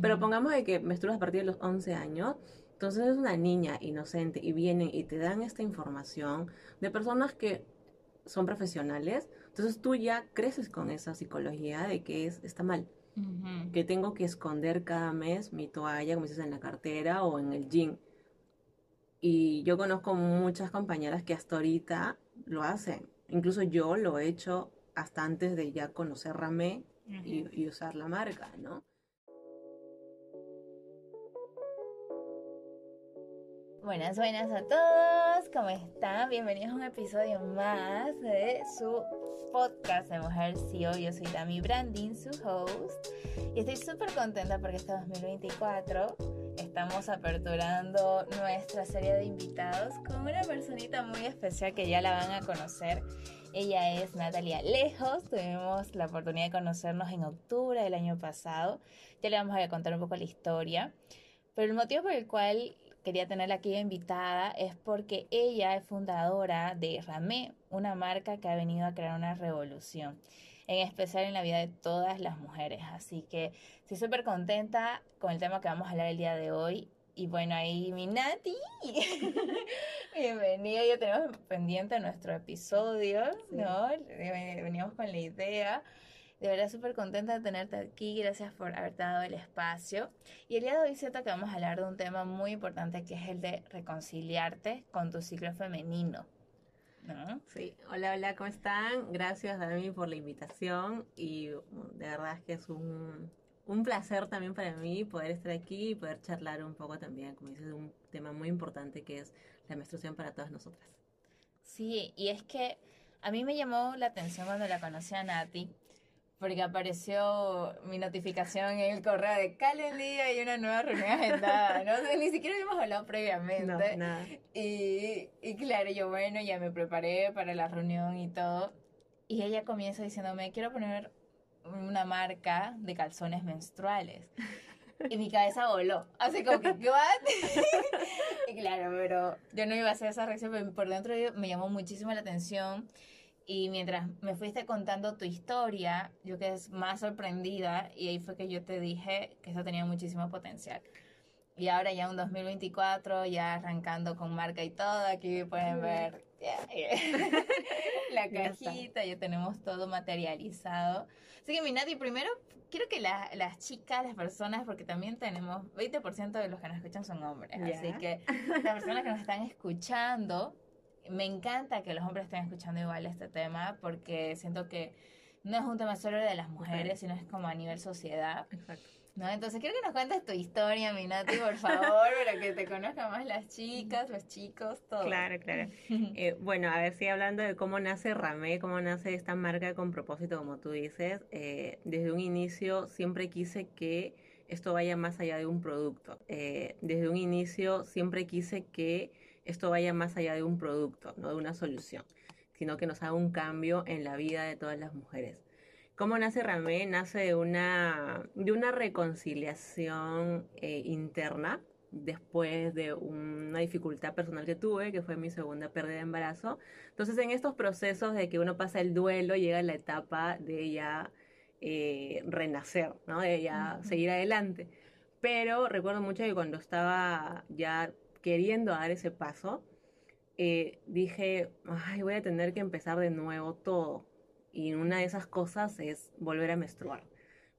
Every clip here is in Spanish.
pero pongamos de que menstruas a partir de los 11 años, entonces es una niña inocente y vienen y te dan esta información de personas que son profesionales, entonces tú ya creces con esa psicología de que es, está mal. Que tengo que esconder cada mes mi toalla, como dices, en la cartera o en el jean. Y yo conozco muchas compañeras que hasta ahorita lo hacen. Incluso yo lo he hecho hasta antes de ya conocer Ramé y, usar la marca, ¿no? Buenas, buenas a todos, ¿cómo están? Bienvenidos a un episodio más de su podcast de Mujer CEO. Yo soy Dami Branding, su host, y estoy súper contenta porque este 2024 estamos aperturando nuestra serie de invitados con una personita muy especial que ya la van a conocer. Ella es Natalia Lejos, tuvimos la oportunidad de conocernos en octubre del año pasado. Ya le vamos a contar un poco la historia. Pero el motivo por el cual quería tenerla aquí invitada es porque ella es fundadora de Ramé, una marca que ha venido a crear una revolución, en especial en la vida de todas las mujeres. Así que estoy súper contenta con el tema que vamos a hablar el día de hoy. Y bueno, ahí mi Nati, bienvenida, ya tenemos pendiente nuestro episodio, ¿no? Veníamos con la idea. De verdad súper contenta de tenerte aquí, gracias por haber dado el espacio. Y el día de hoy siento que vamos a hablar de un tema muy importante que es el de reconciliarte con tu ciclo femenino. ¿No? Sí, hola, hola, ¿cómo están? Gracias Dami por la invitación y de verdad es que es un, un placer también para mí poder estar aquí y poder charlar un poco también, como dices, de un tema muy importante que es la menstruación para todas nosotras. Sí, y es que a mí me llamó la atención cuando la conocí a Nati, porque apareció mi notificación en el correo de Calendly y una nueva reunión agendada, ¿no? ni siquiera habíamos hablado previamente. No, Y, y claro, yo bueno, ya me preparé para la reunión y todo. Y ella comienza diciéndome, quiero poner una marca de calzones menstruales. Y mi cabeza voló. Así como que, ¿what? y claro, pero yo no iba a hacer esa reacción, pero por dentro me llamó muchísimo la atención y mientras me fuiste contando tu historia, yo quedé más sorprendida y ahí fue que yo te dije que eso tenía muchísimo potencial. Y ahora ya un 2024, ya arrancando con marca y todo, aquí pueden ver la cajita, ya, tenemos todo materializado. Así que mi Nati, primero quiero que las chicas, las personas, porque también tenemos 20% de los que nos escuchan son hombres, así que las personas que nos están escuchando, me encanta que los hombres estén escuchando igual este tema porque siento que no es un tema solo de las mujeres, sino es como a nivel sociedad. Exacto. ¿No? Entonces quiero que nos cuentes tu historia, Minati, por favor, para que te conozcan más las chicas, los chicos, todo. Claro, claro. Eh, bueno, a ver si hablando de cómo nace Ramé, cómo nace esta marca con propósito, como tú dices, eh, desde un inicio siempre quise que esto vaya más allá de un producto. Eh, desde un inicio siempre quise que esto vaya más allá de un producto, no de una solución, sino que nos haga un cambio en la vida de todas las mujeres. ¿Cómo nace Ramé? Nace de una, de una reconciliación eh, interna después de una dificultad personal que tuve, que fue mi segunda pérdida de embarazo. Entonces, en estos procesos de que uno pasa el duelo, llega la etapa de ya eh, renacer, ¿no? De ya seguir adelante. Pero recuerdo mucho que cuando estaba ya queriendo dar ese paso, eh, dije, ay, voy a tener que empezar de nuevo todo. Y una de esas cosas es volver a menstruar.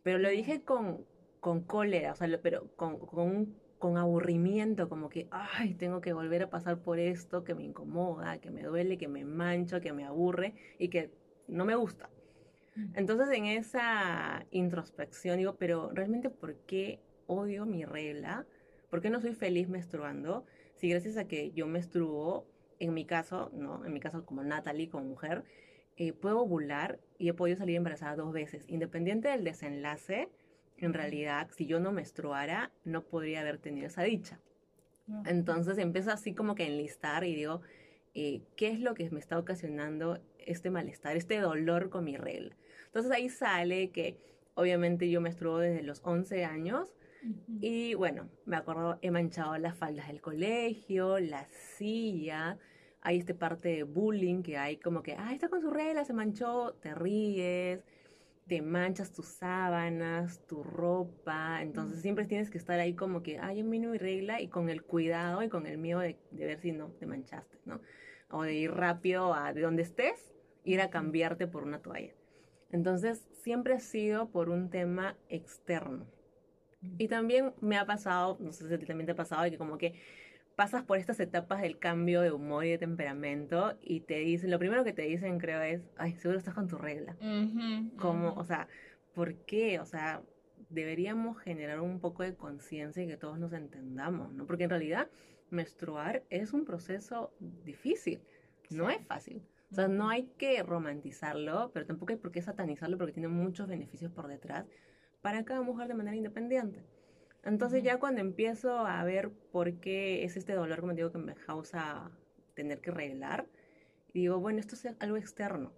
Pero lo dije con, con cólera, o sea, pero con, con, con aburrimiento, como que, ay, tengo que volver a pasar por esto que me incomoda, que me duele, que me mancho, que me aburre y que no me gusta. Entonces en esa introspección digo, pero realmente ¿por qué odio mi regla? ¿Por qué no soy feliz menstruando? Si gracias a que yo menstruo, en mi caso, ¿no? En mi caso como Natalie, como mujer, eh, puedo ovular y he podido salir embarazada dos veces. Independiente del desenlace, en realidad, si yo no menstruara, no podría haber tenido esa dicha. Entonces empiezo así como que a enlistar y digo, eh, ¿qué es lo que me está ocasionando este malestar, este dolor con mi regla? Entonces ahí sale que obviamente yo menstruo desde los 11 años y bueno, me acuerdo, he manchado las faldas del colegio, la silla, hay este parte de bullying que hay como que, ah, está con su regla, se manchó, te ríes. te manchas tus sábanas, tu ropa, entonces siempre tienes que estar ahí como que, ay, en mi regla y con el cuidado y con el miedo de, de, ver si no te manchaste, ¿no? O de ir rápido a de donde estés, ir a cambiarte por una toalla. Entonces, siempre ha sido por un tema externo. Y también me ha pasado, no sé si también te ha pasado, que como que pasas por estas etapas del cambio de humor y de temperamento y te dicen, lo primero que te dicen creo es, ay, seguro estás con tu regla. como, o sea, ¿por qué? O sea, deberíamos generar un poco de conciencia y que todos nos entendamos, ¿no? Porque en realidad menstruar es un proceso difícil, no es fácil. O sea, no hay que romantizarlo, pero tampoco hay por qué satanizarlo porque tiene muchos beneficios por detrás para cada mujer de manera independiente. Entonces ya cuando empiezo a ver por qué es este dolor, como digo, que me causa tener que arreglar, digo, bueno, esto es algo externo.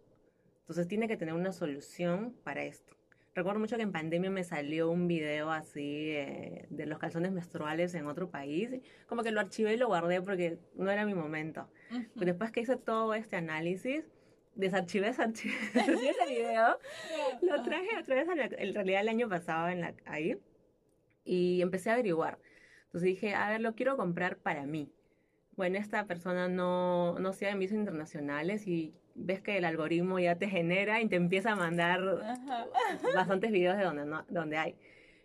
Entonces tiene que tener una solución para esto. Recuerdo mucho que en pandemia me salió un video así eh, de los calzones menstruales en otro país. Como que lo archivé y lo guardé porque no era mi momento. después que hice todo este análisis, desarchivé, desarchivé, ese video, lo traje otra vez, en realidad el año pasado en la, ahí, y empecé a averiguar. Entonces dije, a ver, lo quiero comprar para mí. Bueno, esta persona no, no se envíos internacionales y ves que el algoritmo ya te genera y te empieza a mandar bastantes videos de donde, no, donde hay.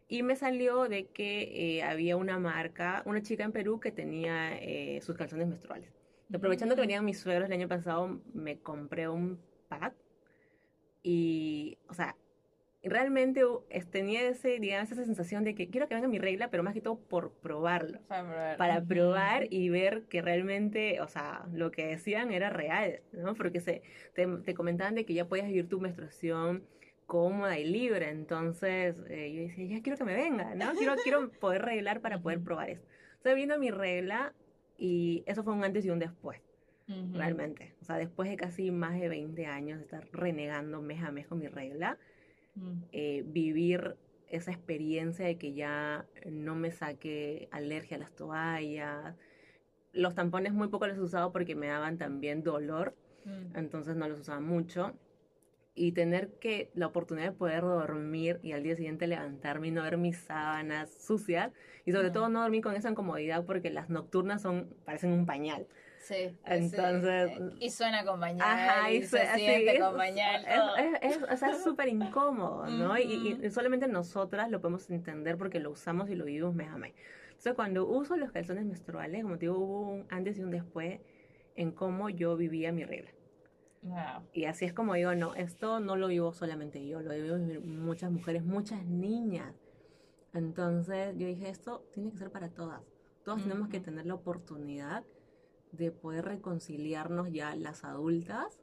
Y me salió de que eh, había una marca, una chica en Perú que tenía eh, sus calzones menstruales. Aprovechando que venían mis suegros el año pasado, me compré un pack. Y, o sea, realmente tenía ese, digamos, esa sensación de que quiero que venga mi regla, pero más que todo por probarlo. Para probar. y ver que realmente, o sea, lo que decían era real, ¿no? Porque se, te, comentaban de que ya podías vivir tu menstruación cómoda y libre. Entonces eh, yo decía, ya quiero que me venga, ¿no? Quiero, quiero poder reglar para poder probar esto. Estoy viendo mi regla y eso fue un antes y un después. Realmente. O sea, después de casi más de 20 años de estar renegando mes a mes con mi regla, eh, vivir esa experiencia de que ya no me saque alergia a las toallas. Los tampones muy poco los he usado porque me daban también dolor, mm. entonces no los usaba mucho. Y tener que la oportunidad de poder dormir y al día siguiente levantarme y no ver mis sábanas sucias. Y sobre todo no dormir con esa incomodidad porque las nocturnas son parecen un pañal. Sí. Entonces. Y suena con Ajá, y, se siente con Es, o sea, es súper incómodo, ¿no? y, solamente nosotras lo podemos entender porque lo usamos y lo vivimos mes a mes. Entonces, cuando uso los calzones menstruales, como te digo, hubo un antes y un después en cómo yo vivía mi regla. Wow. Y así es como digo, no, esto no lo vivo solamente yo, lo vivo muchas mujeres, muchas niñas. Entonces yo dije, esto tiene que ser para todas. Todas tenemos que tener la oportunidad de poder reconciliarnos ya las adultas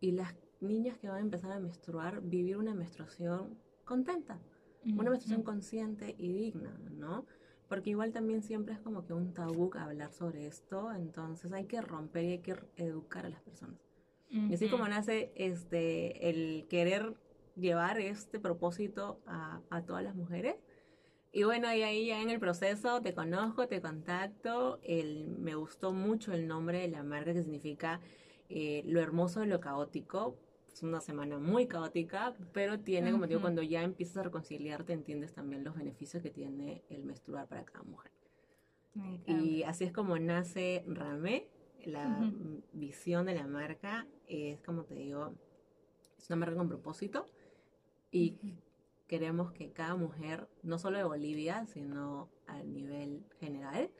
y las niñas que van a empezar a menstruar, vivir una menstruación contenta, una menstruación consciente y digna, ¿no? Porque igual también siempre es como que un tabú hablar sobre esto, entonces hay que romper y hay que educar a las personas. Y así como nace este, el querer llevar este propósito a, a todas las mujeres, y bueno, y ahí ya en el proceso te conozco, te contacto. El, me gustó mucho el nombre de la marca que significa eh, lo hermoso de lo caótico. Es una semana muy caótica, pero tiene, como digo, cuando ya empiezas a reconciliarte, entiendes también los beneficios que tiene el menstruar para cada mujer. Y así es como nace Ramé. La visión de la marca es, como te digo, es una marca con propósito y queremos que cada mujer, no solo de Bolivia, sino a nivel general,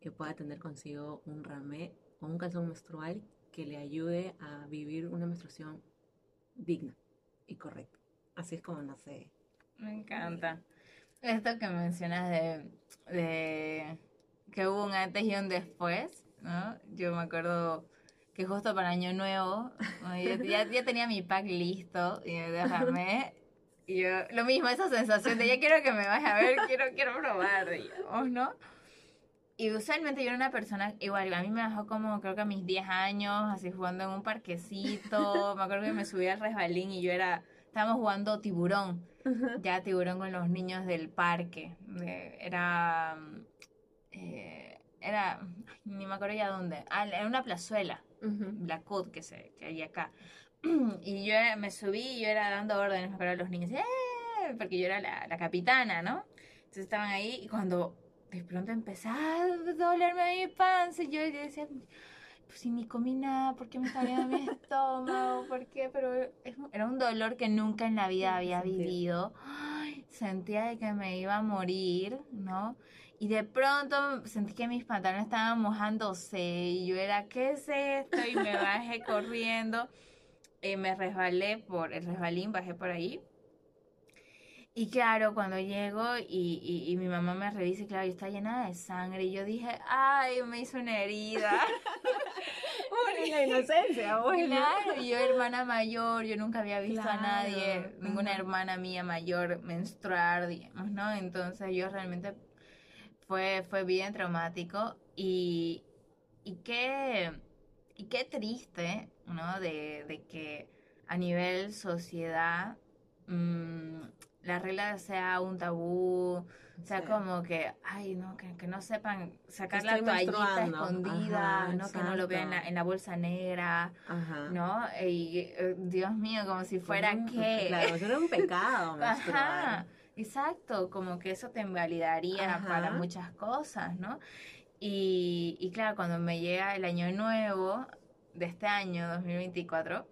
que pueda tener consigo un ramé o un calzón menstrual que le ayude a vivir una menstruación digna y correcta. Así es como nace. Me encanta. Esto que mencionas de, que hubo un antes y un después, ¿no? Yo me acuerdo que justo para Año Nuevo, ya, ya, tenía mi pack listo y déjame y yo, lo mismo, esa sensación de ya quiero que me vaya a ver, quiero, quiero probar, digamos, ¿no? Y usualmente yo era una persona, igual, a mí me dejó como, creo que a mis 10 años, así jugando en un parquecito. me acuerdo que me subí al resbalín y yo era, estábamos jugando tiburón, ya tiburón con los niños del parque. era, eh, era, ni me acuerdo ya dónde, ah, era una plazuela, la que, se, que hay acá. y yo era- me subí y yo era dando órdenes para los niños, ¡eh! porque yo era la, la capitana, ¿no? Entonces estaban ahí y cuando de pronto empezaba a dolerme mi panza y yo decía, pues si ni comí nada, ¿por qué me está mi estómago? ¿Por qué? Pero es era un dolor que nunca en la vida había vivido. Ay, sentía de que me iba a morir, ¿no? Y de pronto sentí que mis pantalones estaban mojándose y yo era, ¿qué es esto? Y me bajé corriendo. eh, me resbalé por el resbalín, bajé por ahí. Y claro, cuando llego y, y, y mi mamá me revisa y claro, yo estaba llena de sangre y yo dije, ay, me hizo una herida. La inocencia, bueno. Claro, y yo hermana mayor, yo nunca había visto a Claro, nadie, ninguna hermana mía mayor menstruar, digamos, ¿no? Entonces yo realmente fue, fue bien traumático y, y qué, y qué triste, ¿no? De, de que a nivel sociedad mm, la regla sea un tabú, sea Sí. como que, ay, no, que, que no sepan sacar la estoy toallita menstruando. escondida, Ajá, ¿no? Que no lo vean en la, en la bolsa negra, Ajá. ¿no? Y eh, Dios mío, como si fuera que... Claro, eso era un pecado menstruar. Ajá, exacto, como que eso te invalidaría Ajá. para muchas cosas, ¿no? Y, y claro, cuando me llega el año nuevo de este año, 2024,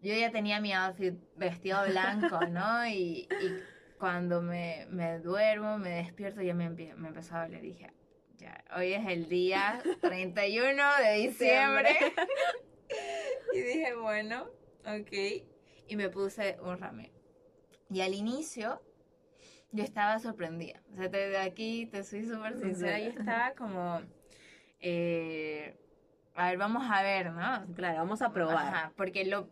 yo ya tenía mi outfit vestido blanco, ¿no? Y, y cuando me, me duermo, me despierto, ya me, empie- me empezó a doler. Dije, ya, hoy es el día 31 de diciembre. y dije, bueno, ok. Y me puse un ramé. Y al inicio, yo estaba sorprendida. O sea, desde aquí te soy súper sincera, yo estaba como, eh, a ver, vamos a ver, ¿no? Claro, vamos a probar. Ajá, porque lo,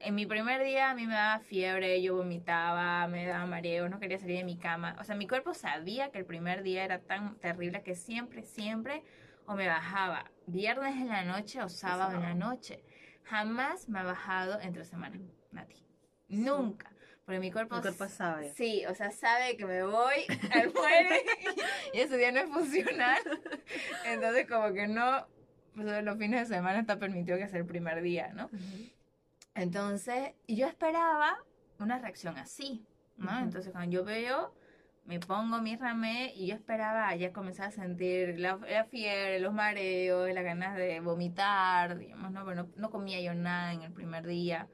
en mi primer día a mí me daba fiebre, yo vomitaba, me daba mareo, no quería salir de mi cama. O sea, mi cuerpo sabía que el primer día era tan terrible que siempre, siempre o me bajaba viernes en la noche o sábado en la noche. Jamás me ha bajado entre semana, Nati. Nunca. Porque mi cuerpo, El cuerpo sabe. Sí, o sea, sabe que me voy al muere y ese día no es funcional. Entonces, como que no, pues los fines de semana está permitido que sea el primer día, ¿no? Ujú. Entonces, y yo esperaba una reacción así, ¿no? Ujú. Entonces, cuando yo veo, me pongo mi ramé y yo esperaba ya comenzar a sentir la, la fiebre, los mareos, las ganas de vomitar, digamos, ¿no? Pero no, no comía yo nada en el primer día.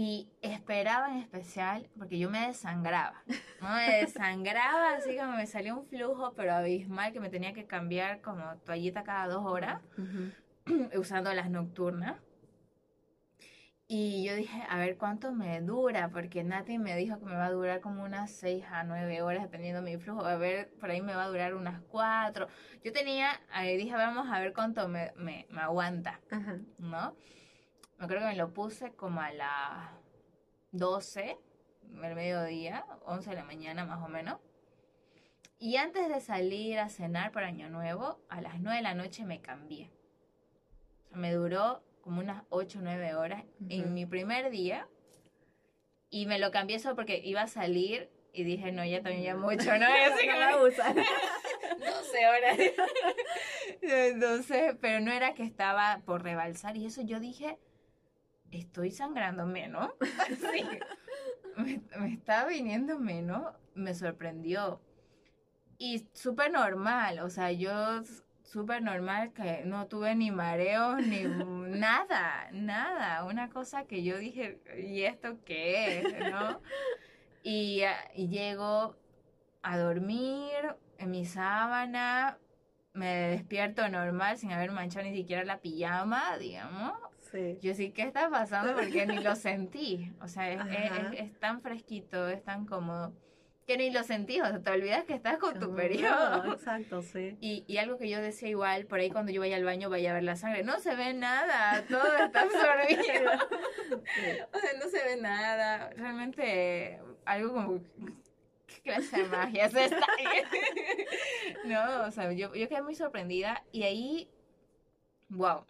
Y esperaba en especial, porque yo me desangraba, ¿no? Me desangraba, así como me salía un flujo, pero abismal, que me tenía que cambiar como toallita cada dos horas Ujú. usando las nocturnas. Y yo dije, a ver cuánto me dura, porque Nati me dijo que me va a durar como unas 6 a 9 horas dependiendo de mi flujo. A ver, por ahí me va a durar unas 4. Yo tenía, ahí dije, vamos a ver cuánto me, me, me aguanta. ¿no? Me creo que me lo puse como a las 12 del mediodía, 11 de la mañana más o menos. Y antes de salir a cenar para Año Nuevo, a las 9 de la noche me cambié. O sea, me duró como unas 8 o 9 horas Ujú. en mi primer día. Y me lo cambié solo porque iba a salir y dije, no, ya también ya mucho, ¿no? Así No que me- usan. 12 horas. Entonces, pero no era que estaba por rebalsar y eso yo dije, estoy sangrando menos. Me, estaba viniendo menos, me sorprendió. Y súper normal, o sea, yo súper normal que no tuve ni mareos ni nada, nada. Una cosa que yo dije, ¿y esto qué es? ¿No? Y, y llego a dormir en mi sábana, me despierto normal sin haber manchado ni siquiera la pijama, digamos. Sí. Yo sí, ¿qué está pasando? Porque ni lo sentí. O sea, es, es- es- tan fresquito, es tan cómodo, que ni lo sentí. O sea, te olvidas que estás con tu No, periodo. Exacto, sí. Y, y algo que yo decía igual, por ahí cuando yo vaya al baño vaya a ver la sangre. No se ve nada, todo está absorbido. Sí. O sea, no se ve nada. Realmente, algo como. ¿Qué clase de magia es esta? no, o sea, yo, yo quedé muy sorprendida y ahí. ¡Wow!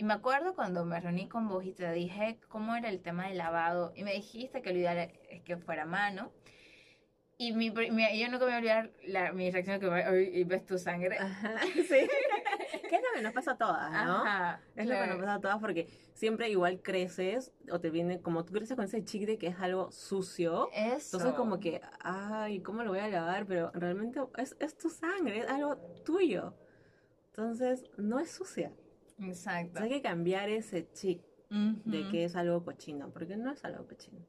Y me acuerdo cuando me reuní con vos y te dije cómo era el tema del lavado. Y me dijiste que lo ideal es que fuera a mano. Y mi, pri- mi- yo nunca me voy a olvidar la, mi reacción que "Ay, y ves tu sangre. Ajá, sí. ¿Qué es lo que nos pasa a todas, no? es lo que nos pasa a todas porque siempre igual creces o te viene, como tú creces con ese chic de que es algo sucio. Eso. Entonces como que, ay, ¿cómo lo voy a lavar? Pero realmente es, es tu sangre, es algo tuyo. Entonces, no es sucia. Exacto. hay que cambiar ese chic de que es algo cochino, porque no es algo cochino.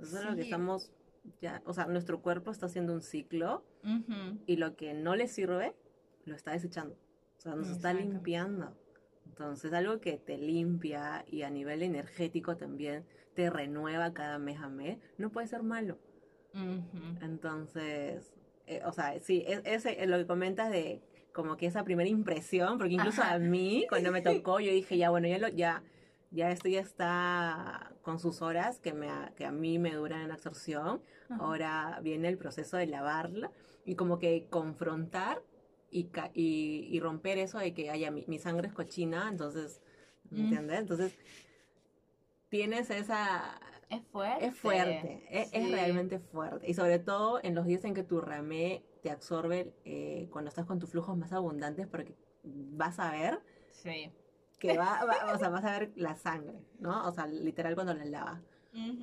Es algo que estamos ya, o sea, nuestro cuerpo está haciendo un ciclo y lo que no le sirve lo está desechando. O sea, nos está limpiando. Entonces, algo que te limpia y a nivel energético también te renueva cada mes a mes, no puede ser malo. Entonces, eh, o sea, sí, es, ese, lo que comentas de como que esa primera impresión, porque incluso a mí, cuando me tocó, yo dije, ya, bueno, ya, lo, ya, ya esto ya está con sus horas que, me, que a mí me duran en absorción. Ahora viene el proceso de lavarla y como que confrontar y, y, romper eso de que haya mi, sangre es cochina, entonces, ¿me entiendes? Entonces, tienes esa... Es fuerte. Es fuerte, es, realmente fuerte. Y sobre todo en los días en que tu ramé te absorbe eh, cuando estás con tus flujos más abundantes porque vas a ver sí. que va, o sea, vas a ver la sangre, ¿no? O sea, literal cuando la lavas.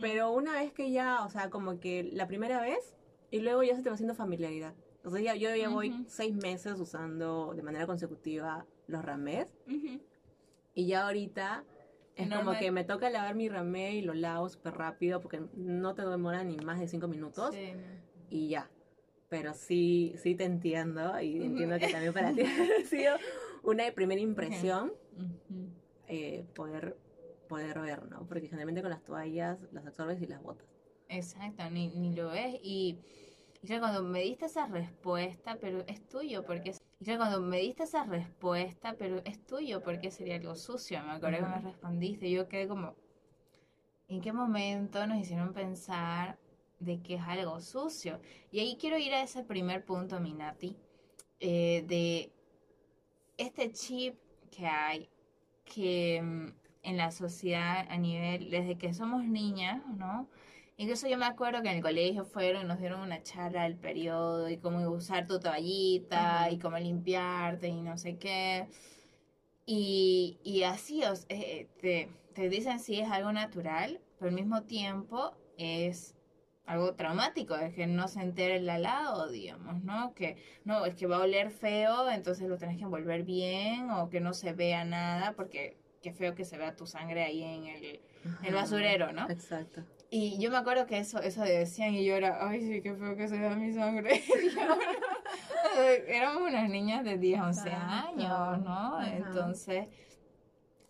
Pero una vez que ya, o sea, como que la primera vez y luego ya se te va haciendo familiaridad. O sea, ya, yo ya voy seis meses usando de manera consecutiva los ramés. Y ya ahorita es como que me toca lavar mi ramé y lo lavo súper rápido porque no te demora ni más de cinco minutos. Y ya. Pero sí, sí te entiendo y entiendo que también para ti ha sido una primera impresión eh, poder, poder ver, ¿no? Porque generalmente con las toallas las absorbes y las botas. Exacto, ni, ni lo ves y... Y cuando me diste esa respuesta, pero es tuyo, porque... Y cuando me diste esa respuesta, pero es tuyo, porque sería algo sucio. Me acuerdo que me respondiste yo quedé como... ¿En qué momento nos hicieron pensar de que es algo sucio? Y ahí quiero ir a ese primer punto, Minati, eh, de este chip que hay, que mm, en la sociedad a nivel, desde que somos niñas, ¿no? Incluso yo me acuerdo que en el colegio fueron y nos dieron una charla del periodo y cómo usar tu toallita y cómo limpiarte y no sé qué. Y, y así eh, te, te dicen si es algo natural, pero al mismo tiempo es algo traumático, es que no se entere el alado, digamos, ¿no? Que no, es que va a oler feo, entonces lo tenés que envolver bien o que no se vea nada, porque qué feo que se vea tu sangre ahí en el, el basurero, ¿no? Exacto. Y yo me acuerdo que eso, eso decían y yo era, ay, sí, qué feo que se vea mi sangre. Éramos unas niñas de 10, 11 años, ¿no? Entonces,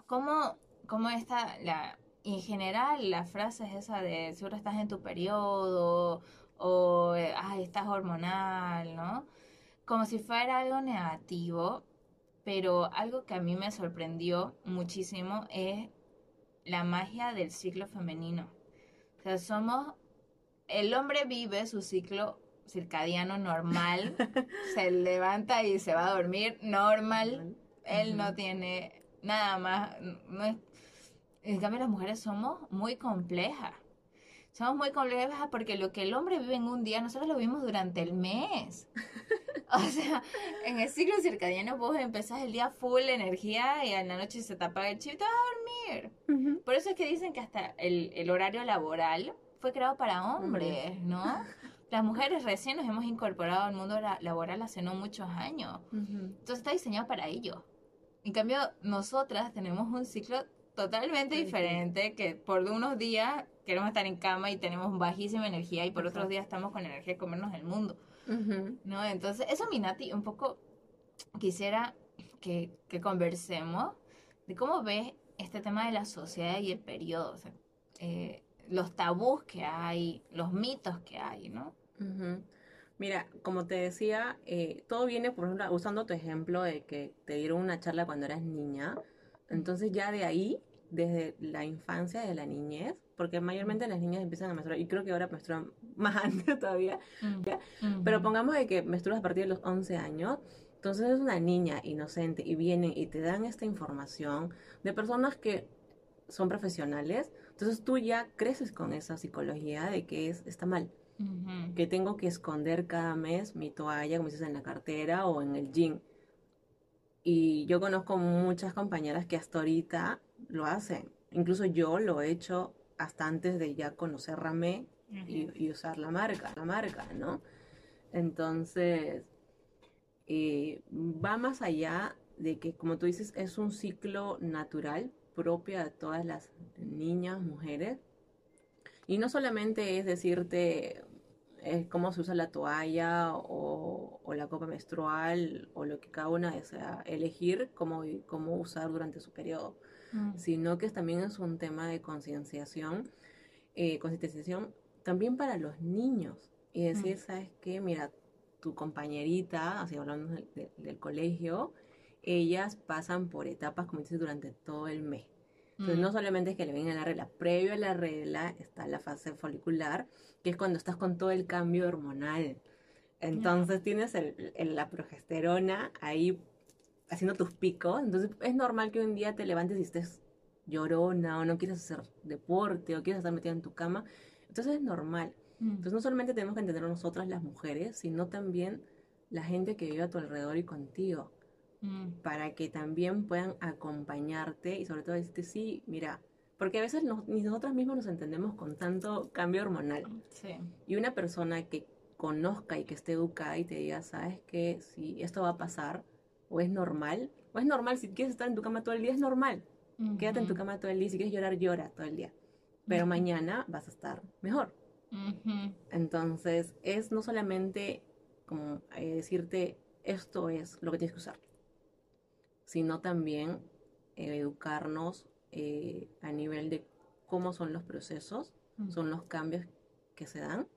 ¿cómo, cómo está la en general la frase es esa de seguro estás en tu periodo o eh, ay, estás hormonal, ¿no? Como si fuera algo negativo, pero algo que a mí me sorprendió muchísimo es la magia del ciclo femenino. O sea, somos, el hombre vive su ciclo circadiano normal, se levanta y se va a dormir normal, él no tiene nada más, no es en cambio, las mujeres somos muy complejas. Somos muy complejas porque lo que el hombre vive en un día, nosotros lo vivimos durante el mes. O sea, en el ciclo circadiano vos empezás el día full energía y en la noche se te apaga el chip y te vas a dormir. Por eso es que dicen que hasta el, horario laboral fue creado para hombres, ¿no? Las mujeres recién nos hemos incorporado al mundo laboral hace no muchos años. Entonces está diseñado para ello. En cambio, nosotras tenemos un ciclo totalmente diferente, que por unos días queremos estar en cama y tenemos bajísima energía y por otros días estamos con energía de comernos el mundo. ¿No? Entonces, eso, Minati, un poco quisiera que, que, conversemos de cómo ves este tema de la sociedad y el periodo, eh, los tabús que hay, los mitos que hay, ¿no? Mira, como te decía, eh, todo viene, por ejemplo, usando tu ejemplo de que te dieron una charla cuando eras niña. Entonces ya de ahí, desde la infancia, de la niñez, porque mayormente las niñas empiezan a menstruar, y creo que ahora menstruan más antes todavía, pero pongamos de que menstruas a partir de los 11 años, entonces es una niña inocente y vienen y te dan esta información de personas que son profesionales, entonces tú ya creces con esa psicología de que es, está mal. Que tengo que esconder cada mes mi toalla, como dices, en la cartera o en el jean Y yo conozco muchas compañeras que hasta ahorita lo hacen. Incluso yo lo he hecho hasta antes de ya conocer Ramé y, y usar la marca, la marca, ¿no? Entonces, eh, va más allá de que, como tú dices, es un ciclo natural propio de todas las niñas, mujeres. Y no solamente es decirte eh, cómo se usa la toalla o, la copa menstrual o lo que cada una desea elegir cómo, cómo usar durante su periodo, mm. sino que también es un tema de concienciación, eh, concienciación también para los niños. Y decir, mm. ¿sabes qué? Mira, tu compañerita, así hablando del, colegio, ellas pasan por etapas, como dices, durante todo el mes. Entonces, no mm. solamente es que le venga la regla, previo a la regla está la fase folicular, que es cuando estás con todo el cambio hormonal. Entonces, tienes la progesterona ahí haciendo tus picos. Entonces, es normal que un día te levantes y estés llorona o no quieres hacer deporte o quieres estar metida en tu cama. Entonces, es normal. Mm. Entonces no solamente tenemos que entender nosotras las mujeres, sino también la gente que vive a tu alrededor y contigo, mm. para que también puedan acompañarte y sobre todo decirte, sí, mira, porque a veces ni nosotras mismas nos entendemos con tanto cambio hormonal. Sí. Y una persona que conozca y que esté educada y te diga, sabes que si esto va a pasar, o es normal, o es normal, si quieres estar en tu cama todo el día, es normal. Quédate en tu cama todo el día, si quieres llorar, llora todo el día. Pero mañana vas a estar mejor. Entonces, es no solamente como eh, decirte esto es lo que tienes que usar, sino también eh, educarnos eh, a nivel de cómo son los procesos, son los cambios que se dan,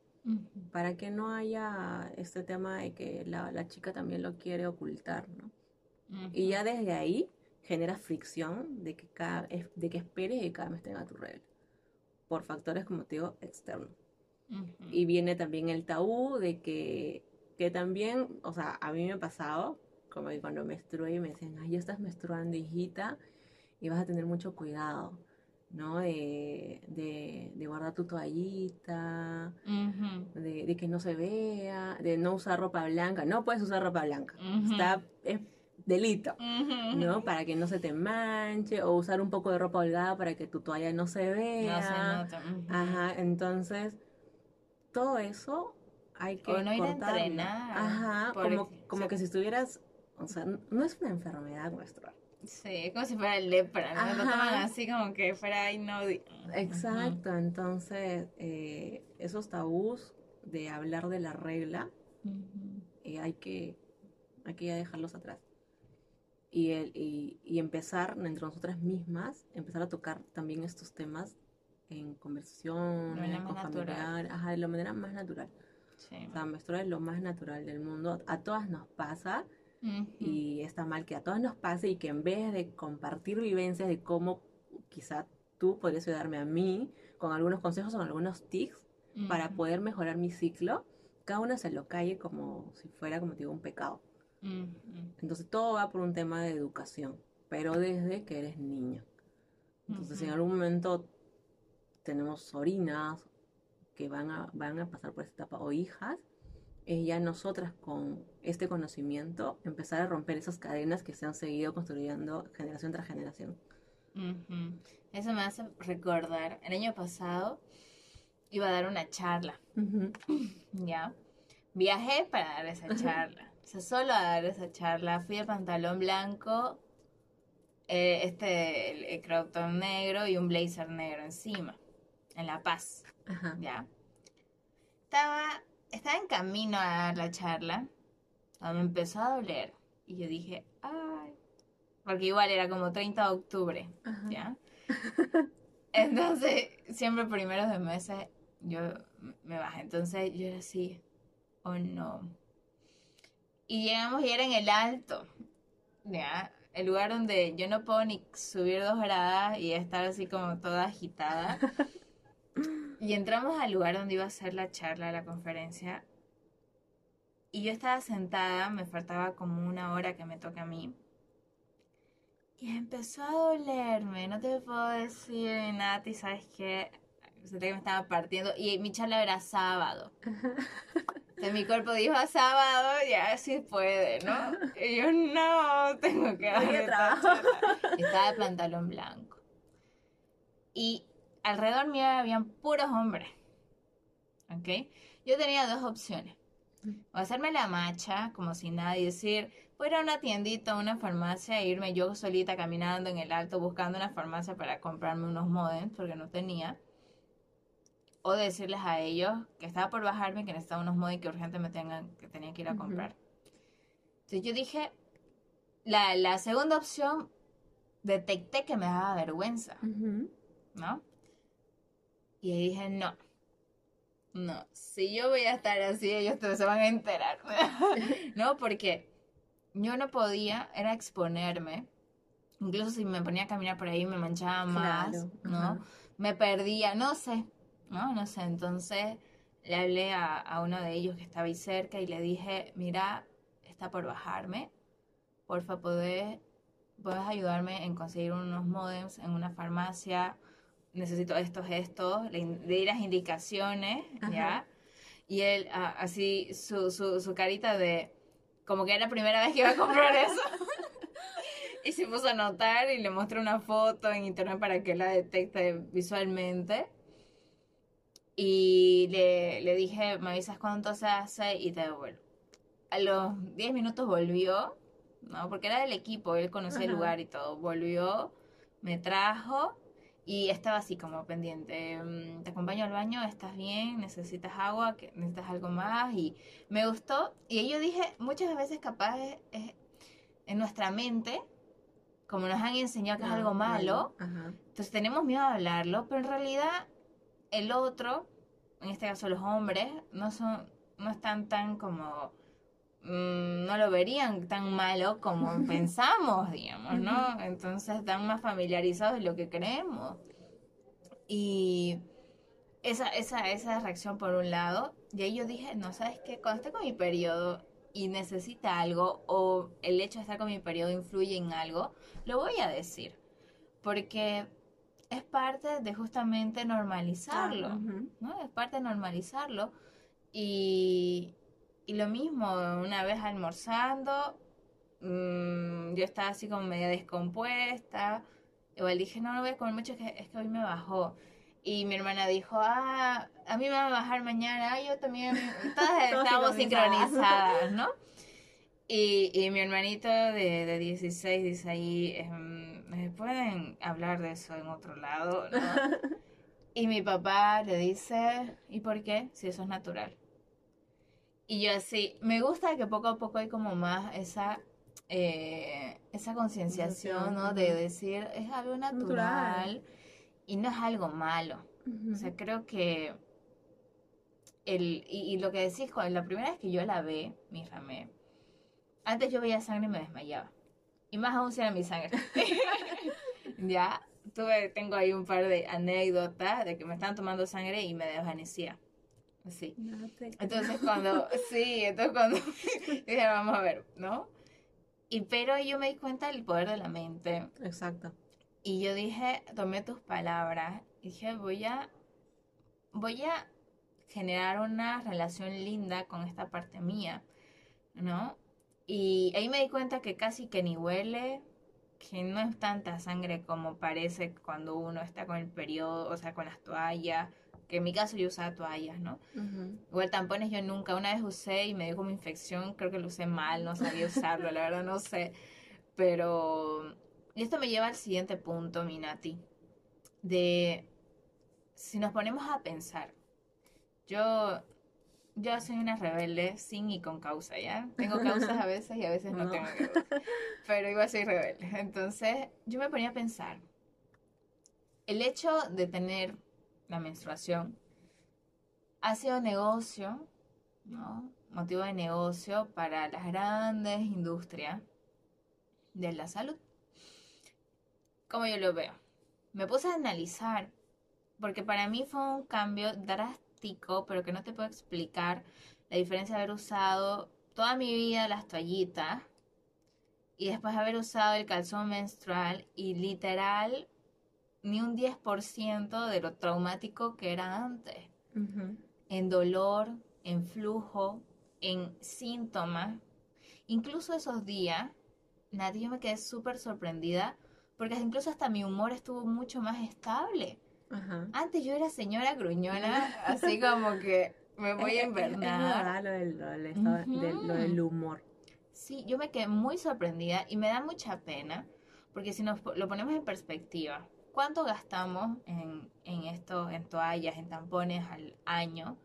para que no haya este tema de que la, chica también lo quiere ocultar, ¿no? Y ya desde ahí genera fricción de que, cada, de que esperes que cada mes tenga tu regla, por factores, como te digo, externos. Y viene también el tabú de que, que también, o sea, a mí me ha pasado, como cuando menstrué y me decían, ay, ya estás menstruando, hijita, y vas a tener mucho cuidado, ¿no? De, de, guardar tu toallita, de, que no se vea, de no usar ropa blanca. No puedes usar ropa blanca. Está, es delito, ¿no? Para que no se te manche, o usar un poco de ropa holgada para que tu toalla no se vea. No se nota. Ajá, entonces todo eso hay que o no ir a entrenar. Ajá, como, como que si estuvieras, o sea, no es una enfermedad nuestra. Sí, como si fuera lepra, ¿no? Lo toman así como que fuera no. Exacto, entonces eh, esos tabús de hablar de la regla eh, hay que hay que ya dejarlos atrás. Y, el, y, y empezar entre nosotras mismas, empezar a tocar también estos temas en conversación, con familiar, ajá, de la manera más natural. Sí. O sea, menstruar es lo más natural del mundo. A todas nos pasa y está mal que a todas nos pase y que en vez de compartir vivencias de cómo quizá tú podrías ayudarme a mí con algunos consejos o con algunos tips para poder mejorar mi ciclo, cada una se lo calle como si fuera, como te digo, un pecado. Entonces todo va por un tema de educación, pero desde que eres niño. Entonces, en algún momento tenemos sobrinas que van a, van a pasar por esta etapa o hijas, es ya nosotras con este conocimiento empezar a romper esas cadenas que se han seguido construyendo generación tras generación. Eso me hace recordar, el año pasado iba a dar una charla, ¿ya? Viajé para dar esa charla, o sea, solo a dar esa charla, fui de pantalón blanco, eh, este, el crop top negro y un blazer negro encima en La Paz. ¿Ya? Estaba, estaba en camino a dar la charla, me empezó a doler. Y yo dije, ay, porque igual era como 30 de octubre, ¿ya? Entonces, siempre primeros de meses yo me bajé. Entonces yo era así, oh no. Y llegamos y era en el alto, ¿ya? El lugar donde yo no puedo ni subir dos gradas y estar así como toda agitada. Y entramos al lugar donde iba a ser la charla, la conferencia. Y yo estaba sentada, me faltaba como una hora que me toca a mí. Y empezó a dolerme, no te puedo decir nada, sabes qué, sentí que me estaba partiendo. Y mi charla era sábado. Entonces mi cuerpo dijo a sábado, ya sí puede, ¿no? Y yo no, tengo que trabajo. Estaba de pantalón blanco. Y alrededor mío habían puros hombres. ¿Ok? Yo tenía dos opciones. O hacerme la macha, como si nada, y decir, voy a ir a una tiendita, a una farmacia, e irme yo solita caminando en el alto buscando una farmacia para comprarme unos modems, porque no tenía. O decirles a ellos que estaba por bajarme, que necesitaba unos modems que urgentemente tengan, que tenía que ir a comprar. Entonces yo dije, la, la segunda opción, detecté que me daba vergüenza. Ujú. ¿no? Y ahí dije, no, no, si yo voy a estar así, ellos se van a enterar, ¿no? Porque yo no podía, era exponerme, incluso si me ponía a caminar por ahí me manchaba más, Claro, ¿no? ajá. Me perdía, no sé, ¿no? No sé, entonces le hablé a, a uno de ellos que estaba ahí cerca y le dije, mira, está por bajarme, porfa, ¿podés, puedes ayudarme en conseguir unos modems en una farmacia? Necesito estos, estos, le, di las indicaciones, ¿ya? Ajá. Y él, ah, así, su, su, su carita de, como que era la primera vez que iba a comprar eso. y se puso a anotar y le mostré una foto en internet para que la detecte visualmente. Y le, le dije, me avisas cuánto se hace y te devuelvo. A los 10 minutos volvió, ¿no? Porque era del equipo, él conocía el Ajá. lugar y todo. Volvió, me trajo y estaba así como pendiente. mm, Te acompaño al baño, ¿estás bien? ¿Necesitas agua? ¿Qué- ¿Necesitas algo más? Y me gustó. Y yo dije, muchas veces capaz es- es en nuestra mente, como nos han enseñado que es Ah, algo malo, Ajá. entonces tenemos miedo a hablarlo, pero en realidad el otro, en este caso los hombres, no son, no están tan como, no lo verían tan malo como pensamos, digamos, ¿no? Entonces están más familiarizados de lo que creemos. Y esa, esa, esa reacción por un lado, y ahí yo dije, no, ¿sabes qué? Cuando esté con mi periodo y necesita algo, o el hecho de estar con mi periodo influye en algo, lo voy a decir. Porque es parte de justamente normalizarlo. ¿no? Es parte de normalizarlo. Y, y lo mismo, una vez almorzando, mm, yo estaba así como media descompuesta. Igual dije, no, no voy a comer mucho, es que, es que hoy me bajó. Y mi hermana dijo, ah, a mí me va a bajar mañana, ah, yo también. Todas estábamos sincronizadas. sincronizadas, ¿no? Y, y mi hermanito de, de 16 dice ahí, em, "¿Me ¿pueden hablar de eso en otro lado? ¿no? Y mi papá le dice, ¿y por qué? Si eso es natural. Y yo así, me gusta que poco a poco hay como más esa, eh, esa concienciación, ¿no? De decir, es algo natural, Natural. y no es algo malo. O sea, creo que el, y, y lo que decís, cuando la primera vez que yo la ve, mi ramé, antes yo veía sangre y me desmayaba. Y más aún si era mi sangre. ya, tuve, tengo ahí un par de anécdotas de que me estaban tomando sangre y me desvanecía. No te- Entonces cuando, sí, entonces cuando dije, vamos a ver, ¿no? Y pero yo me di cuenta del poder de la mente. Exacto. Y yo dije, tomé tus palabras y dije, voy a, voy a generar una relación linda con esta parte mía, ¿no? Y ahí me di cuenta que casi que ni huele, que no es tanta sangre como parece cuando uno está con el periodo, o sea, con las toallas, que en mi caso yo usaba toallas, ¿no? Ujú. Igual tampones yo nunca, una vez usé y me dio como infección, creo que lo usé mal, no sabía usarlo, la verdad no sé. Pero y esto me lleva al siguiente punto, Minati, de si nos ponemos a pensar, yo, yo soy una rebelde sin y con causa, ¿ya? Tengo causas a veces y a veces no, No. tengo causas, pero igual soy rebelde. Entonces yo me ponía a pensar, el hecho de tener la menstruación ha sido negocio, ¿no? Motivo de negocio para las grandes industrias de la salud. Como yo lo veo. Me puse a analizar, porque para mí fue un cambio drástico, pero que no te puedo explicar la diferencia de haber usado toda mi vida las toallitas y después haber usado el calzón menstrual y literal ni un 10% de lo traumático que era antes en dolor, en flujo, en síntomas. Incluso esos días, Nati, yo me quedé súper sorprendida porque incluso hasta mi humor estuvo mucho más estable. Antes yo era señora gruñona, así como que me voy a verdad lo del, lo del estado- lo del humor. Sí, yo me quedé muy sorprendida y me da mucha pena, porque si nos lo ponemos en perspectiva, ¿cuánto gastamos en, en esto, en toallas, en tampones al año?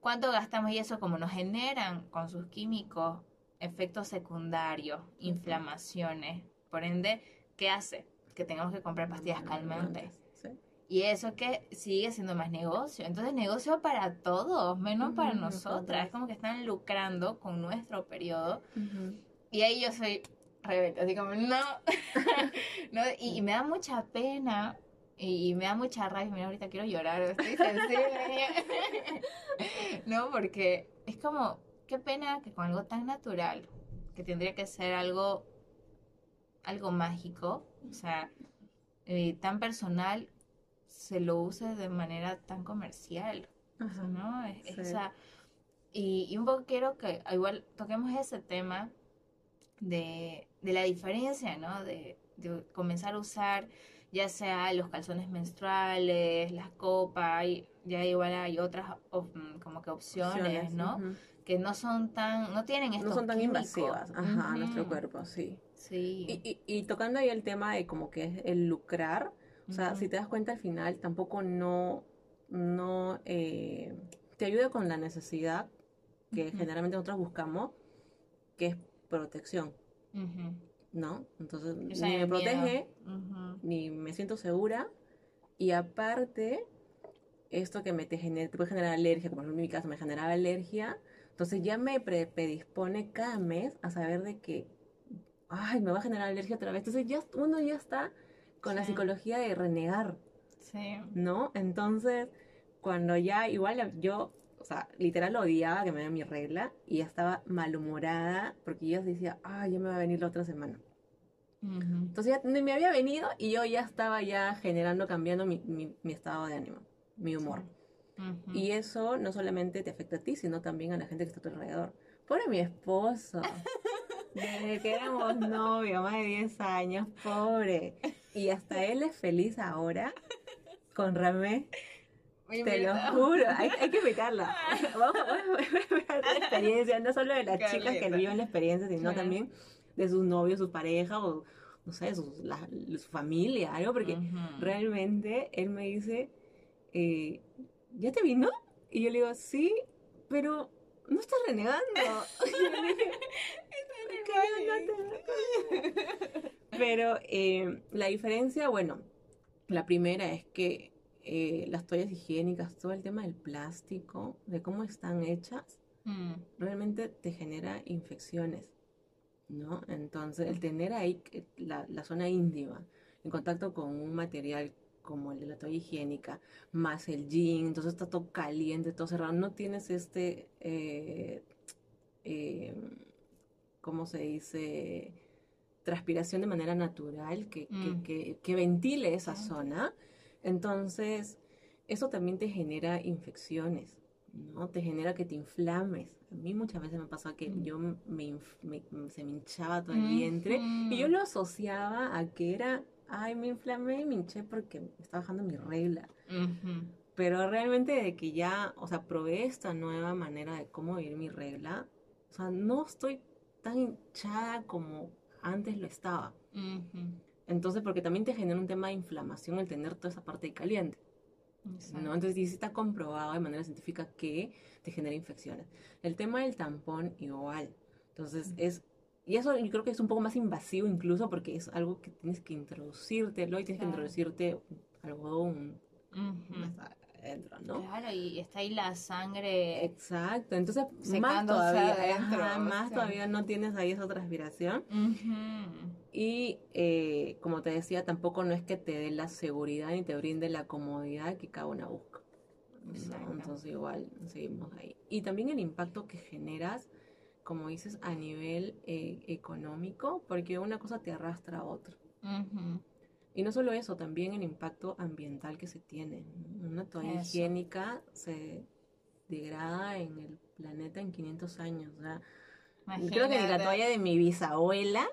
¿Cuánto gastamos y eso como nos generan con sus químicos efectos secundarios, inflamaciones? Por ende, ¿qué hace? Que tengamos que comprar pastillas calmantes. Sí. Y eso que sigue siendo más negocio. Entonces, negocio para todos, menos para nosotras. nosotras. Es como que están lucrando con nuestro periodo. Y ahí yo soy rebelde, así como, no. no y, y me da mucha pena y, me da mucha rabia. Mira, ahorita quiero llorar, estoy sensible. no, porque es como, qué pena que con algo tan natural, que tendría que ser algo, algo mágico, o sea, eh, tan personal, se lo use de manera tan comercial. Ajá. ¿no? Es- Sí. o sea, y, y un poco quiero que ah, igual toquemos ese tema de, de la diferencia, ¿no? De, de comenzar a usar ya sea los calzones menstruales, las copas, y ya igual hay otras mm, como que opciones, ¿no? Que no son tan, no tienen estos No son tan químicos. invasivas, ajá, a nuestro cuerpo, sí. Sí. Y, y, y tocando ahí el tema de como que es el lucrar, o sea, si te das cuenta al final tampoco no, no eh, te ayuda con la necesidad que generalmente nosotros buscamos, que es protección. ¿no? Entonces, ni me protege, ni me siento segura, y aparte, esto que me te, genera, te puede generar alergia, como en mi caso me generaba alergia, entonces ya me pre- predispone cada mes a saber de que, ay, me va a generar alergia otra vez. Entonces ya uno ya está con la psicología de renegar, Sí. ¿no? Entonces, cuando ya, igual yo, o sea, literal odiaba que me diera mi regla y ya estaba malhumorada porque yo decía, ay, ya me va a venir la otra semana. Ujú. Entonces ya me había venido y yo ya estaba ya generando, cambiando mi, mi- mi estado de ánimo, mi humor. Ujú. Y eso no solamente te afecta a ti, sino también a la gente que está a tu alrededor. Pobre mi esposo. Desde que éramos novios, más de 10 años, pobre. Y hasta él es feliz ahora con Ramé. Te lo juro, hay, hay que invitarla. Vamos a ver la experiencia, no solo de las Qué chicas que viven la experiencia, sino también de sus novios, su pareja o, no sé, la- su familia, algo, porque realmente él me dice, eh, ¿ya te vino? Y yo le digo, sí, pero no estás renegando. Pero eh, la diferencia, bueno, la primera es que eh, las toallas higiénicas, todo el tema del plástico, de cómo están hechas, Mm. realmente te genera infecciones, ¿no? Entonces, el tener ahí la, la zona íntima en contacto con un material como el de la toalla higiénica, más el jean, entonces está todo caliente, todo cerrado, no tienes este, eh, eh, ¿cómo se dice? Transpiración de manera natural que, que- Mm. que- que ventile esa zona. Entonces, eso también te genera infecciones. ¿no? Te genera que te inflames. A mí muchas veces me pasó que Mm. yo me, me- se me hinchaba todo el vientre y yo lo asociaba a que era, ay, me inflamé y me hinché porque me estaba bajando mi regla. Pero realmente de que ya, o sea, probé esta nueva manera de cómo vivir mi regla, o sea, no estoy tan hinchada como antes lo estaba. Entonces, porque también te genera un tema de inflamación el tener toda esa parte caliente. Exacto. ¿no? Entonces, sí está comprobado de manera científica que te genera infecciones. El tema del tampón, igual. Entonces, es. Y eso yo creo que es un poco más invasivo incluso porque es algo que tienes que introducírtelo y tienes Claro. que introducirte algodón adentro, ¿no? Claro, y está ahí la sangre. Exacto, entonces más todavía, adentro, ajá, más sea. todavía no tienes ahí esa transpiración. Ujú. Y eh, como te decía, tampoco no es que te dé la seguridad ni te brinde la comodidad que cada una busca. ¿no? Entonces igual seguimos ahí. Y también el impacto que generas, como dices, a nivel eh, económico, porque una cosa te arrastra a otra. Ujú. Y no solo eso, también el impacto ambiental que se tiene. Una toalla Eso. higiénica se degrada en el planeta en 500 años. O sea, creo que la toalla de mi bisabuela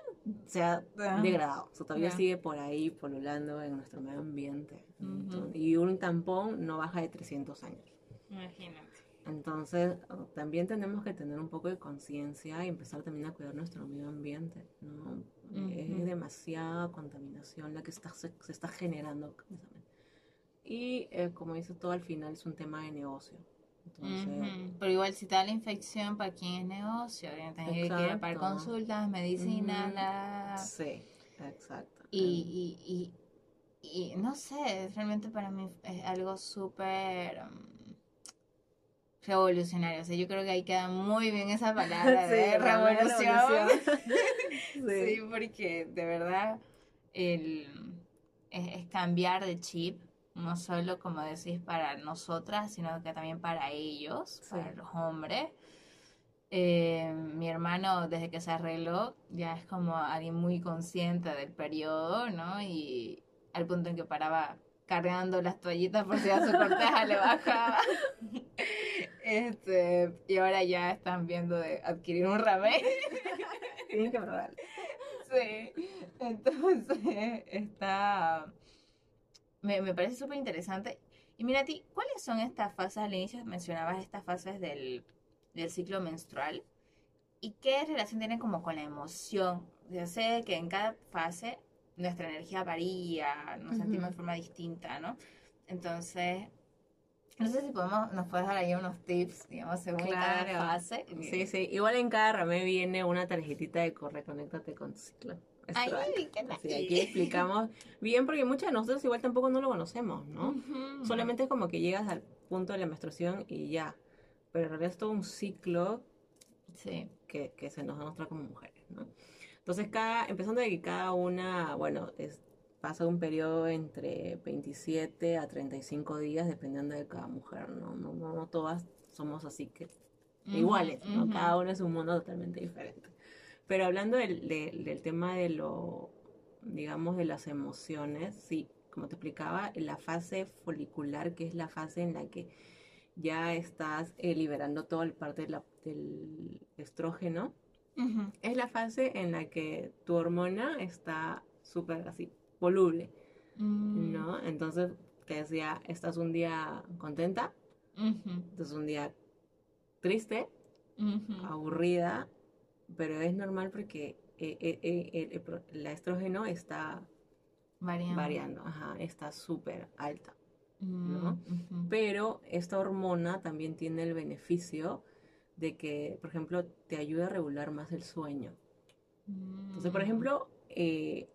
se ha Ah. degradado. O sea, todavía Ya. sigue por ahí polulando en nuestro medio ambiente. Entonces, y un tampón no baja de 300 años. Imagínate. Entonces, también tenemos que tener un poco de conciencia y empezar también a cuidar nuestro medio ambiente, ¿no? Es Ujú. demasiada contaminación la que está, se, se está generando. Y eh, como dice todo, al final es un tema de negocio. Entonces, Ujú, Pero igual si da la infección, ¿para quién es negocio? Hay que ir a pagar Exacto. consultas, medicinas, Ujú. la... sí, exacto. Y, y, y, y no sé, realmente para mí es algo súper um, revolucionario. O sea, yo creo que ahí queda muy bien esa palabra de palabra revolución. sí. Sí, porque de verdad el, es, es cambiar de chip, no solo como decís para nosotras, sino que también para ellos, Sí. para los hombres. Eh, mi hermano, desde que se arregló, ya es como alguien muy consciente del periodo, ¿no? Y al punto en que paraba cargando las toallitas por si a su corteja le bajaba. Este, y ahora ya están viendo de adquirir un ramé. Tienen que probar. Sí, entonces está. Me, me parece súper interesante. Y mira, a ti, ¿cuáles son estas fases? Al inicio mencionabas estas fases del, del ciclo menstrual. ¿Y qué relación tienen como con la emoción? Yo sé que en cada fase nuestra energía varía, nos sentimos de Ujú. forma distinta, ¿no? Entonces, no sé si podemos, nos puedes dar ahí unos tips, digamos, según cada Claro. fase. Sí, sí. Igual en cada ramé viene una tarjetita de corre, conéctate con tu ciclo. Ay, nice. aquí explicamos bien porque muchos de nosotros igual tampoco no lo conocemos, ¿no? Ujú. Solamente es como que llegas al punto de la menstruación y ya. Pero en realidad es todo un ciclo Sí. que, que se nos muestra como mujeres, ¿no? Entonces, cada, empezando de que cada una, bueno, es, pasa un periodo entre 27 a 35 días, dependiendo de cada mujer, ¿no? No, no, no todas somos así que iguales, ¿no? Ujú, Cada uno es un mundo totalmente diferente. Pero hablando del, de- del tema de lo, digamos, de las emociones, sí, como te explicaba, la fase folicular, que es la fase en la que ya estás eh, liberando toda la parte de la- del estrógeno, ujú. es la fase en la que tu hormona está súper así, voluble, Mm, ¿no? Entonces, te decía, estás un día contenta, ujú, estás un día triste, aburrida, pero es normal porque eh, eh, eh, el, estrógeno está Variando. variando, ajá, está súper alta. Mm, ¿no? ujú. Pero esta hormona también tiene el beneficio de que, por ejemplo, te ayuda a regular más el sueño. Entonces, por Mm, ejemplo, eh,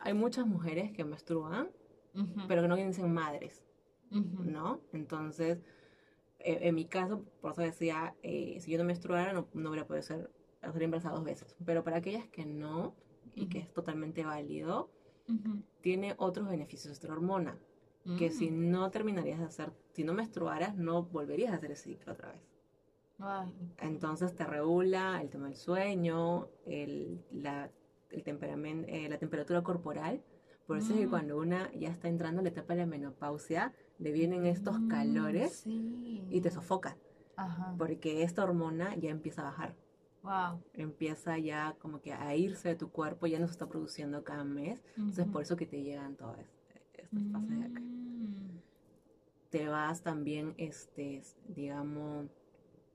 hay muchas mujeres que menstruan, ujú, pero que no quieren ser madres, ujú. ¿no? Entonces, eh, en mi caso, por eso decía, eh, si yo no menstruara, no, no hubiera podido ser, ser embarazada dos veces. Pero para aquellas que no, y que Ujú. es totalmente válido, tiene otros beneficios esta hormona, que si Mm. no terminarías de hacer, si no menstruaras, no volverías a hacer ese ciclo otra vez. Entonces te regula el tema del sueño, el, la, el temperamen- eh, la temperatura corporal. Por eso es que Mm. cuando una ya está entrando en la etapa de la menopausia, le vienen estos mm, calores sí. y te sofocan, Ajá. porque esta hormona ya empieza a bajar, Wow. empieza ya como que a irse de tu cuerpo, ya no se está produciendo cada mes. Entonces Ujú. por eso que te llegan todas estas fases de acá. Mm. te vas también, este, digamos,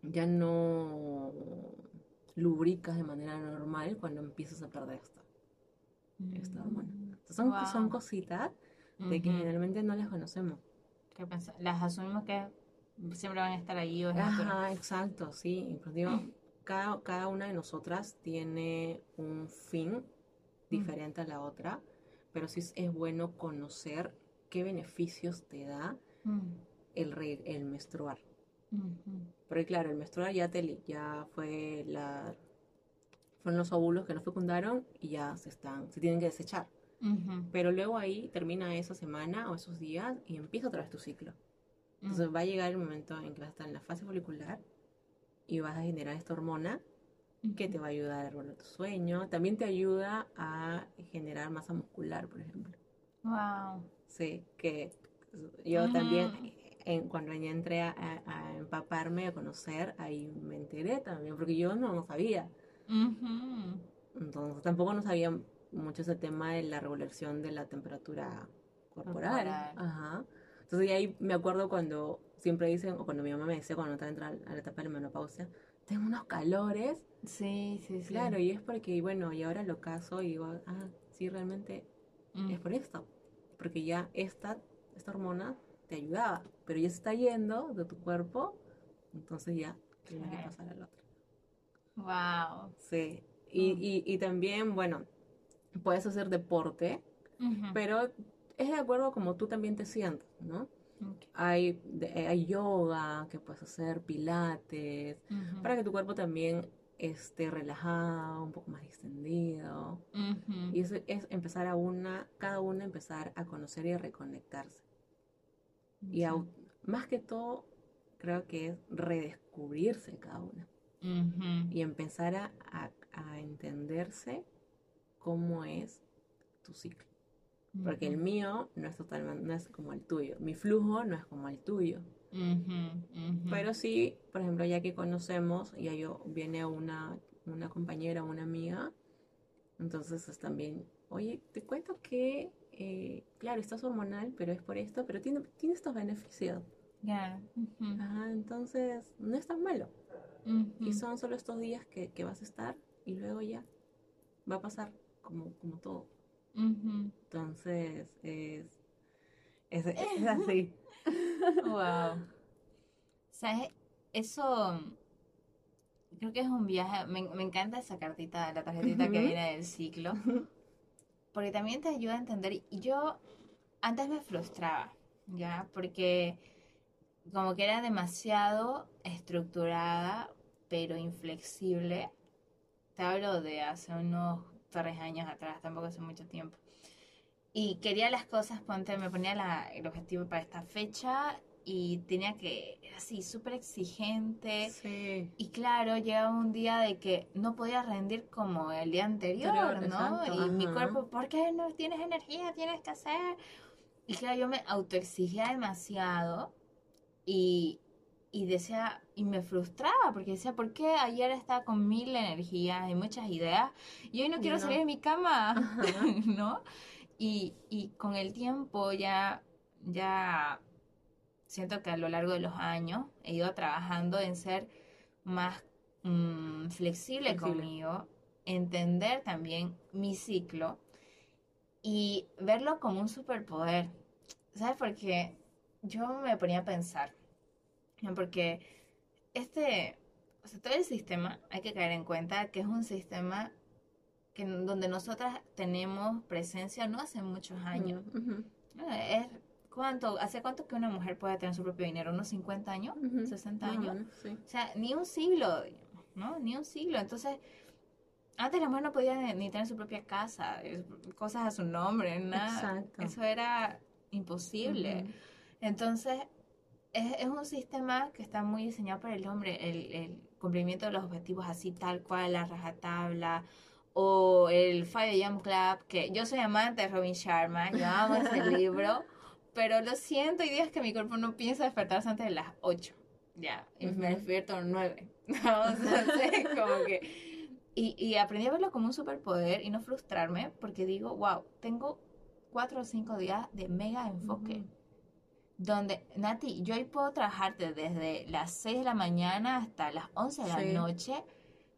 ya no lubricas de manera normal cuando empiezas a perder esta, esta hormona. Entonces, son, Wow. son cositas de que generalmente no las conocemos. ¿Qué? Las asumimos que siempre van a estar ahí o es. Ajá, exacto, sí. Inclusive, cada, cada una de nosotras tiene un fin diferente a la otra, pero sí es, es bueno conocer qué beneficios te da Mm, el, re- el menstruar. Porque claro, el menstrual ya, te, ya fue la, fueron los óvulos que no fecundaron y ya se están, se tienen que desechar. Pero luego ahí termina esa semana o esos días y empieza otra vez tu ciclo. Mm. Entonces va a llegar el momento en que vas a estar en la fase folicular y vas a generar esta hormona que te va a ayudar a regular tu sueño. También te ayuda a generar masa muscular, por ejemplo. Wow. Sí, que yo Ujú. también en, cuando ya entré a, a, empaparme, a conocer, ahí me enteré también, porque yo no, no sabía. Entonces tampoco no sabía mucho ese tema de la regulación de la temperatura corporal. Ajá. Entonces ahí me acuerdo cuando siempre dicen, o cuando mi mamá me decía cuando estaba entrando a la etapa de la menopausia, tengo unos calores. Sí, sí, sí. Claro, y es porque, bueno, y ahora lo caso y digo, ah, sí, realmente mm. es por esto. Porque ya esta, esta hormona te ayudaba, pero ya se está yendo de tu cuerpo, entonces ya tiene que pasar al otro. Wow. Sí. Y, mm. y, y también, bueno, puedes hacer deporte, pero es de acuerdo como tú también te sientes, ¿no? Hay, hay yoga que puedes hacer, pilates, para que tu cuerpo también esté relajado, un poco más extendido. Y eso es empezar a una, cada una empezar a conocer y a reconectarse. Y más que todo, creo que es redescubrirse cada una. Y empezar a, a entenderse cómo es tu ciclo. Porque el mío no es totalmente, no es como el tuyo. Mi flujo no es como el tuyo. Pero sí, por ejemplo, ya que conocemos, ya yo viene una, una compañera, una amiga, entonces es también, oye, te cuento que, eh, claro, estás hormonal, pero es por esto, pero tiene, tiene estos beneficios. Ya. entonces, no es tan malo. Y son solo estos días que, que vas a estar y luego ya va a pasar como, como todo. Entonces, es, es, así. wow. ¿Sabes? Eso creo que es un viaje. Me, encanta esa cartita, la tarjetita que viene del ciclo. Porque también te ayuda a entender. Y yo antes me frustraba, ¿ya? Porque como que era demasiado estructurada, pero inflexible. Te hablo de hace unos tres años atrás, tampoco hace mucho tiempo. Y quería las cosas, ponte, me ponía la, el objetivo para esta fecha y tenía que, así, súper exigente. Sí. Y claro, llegaba un día de que no podía rendir como el día anterior, ¿no? y mi cuerpo, ¿por qué no tienes energía? Tienes que hacer. Y claro, yo me autoexigía demasiado y, y decía, y me frustraba porque decía, ¿por qué ayer estaba con mil energías y muchas ideas y hoy no quiero salir de mi cama? ¿No? Y, y, con el tiempo ya, ya siento que a lo largo de los años he ido trabajando en ser más mm, flexible, conmigo, entender también mi ciclo y verlo como un superpoder. ¿Sabes? Porque yo me ponía a pensar, porque este, o sea, todo el sistema, hay que caer en cuenta que es un sistema que, donde nosotras tenemos presencia no hace muchos años. Es, ¿cuánto, ¿Hace cuánto que una mujer puede tener su propio dinero? ¿Unos 50 años? ¿60 años? O sea, ni un siglo, ¿no? Ni un siglo. Entonces, antes la mujer no podía ni tener su propia casa, cosas a su nombre, nada. Eso era imposible. Entonces, es, un sistema que está muy diseñado para el hombre, el, cumplimiento de los objetivos así tal cual, la rajatabla, o el Five Jump Club, que yo soy amante de Robin Sharma, yo amo ese libro, pero lo siento, hay días que mi cuerpo no piensa despertarse antes de las 8, ya, y me despierto a las 9, como que... Y, y, aprendí a verlo como un superpoder y no frustrarme, porque digo, wow, tengo cuatro o cinco días de mega enfoque donde, Nati, yo hoy puedo trabajarte desde las 6 de la mañana hasta las 11 de la noche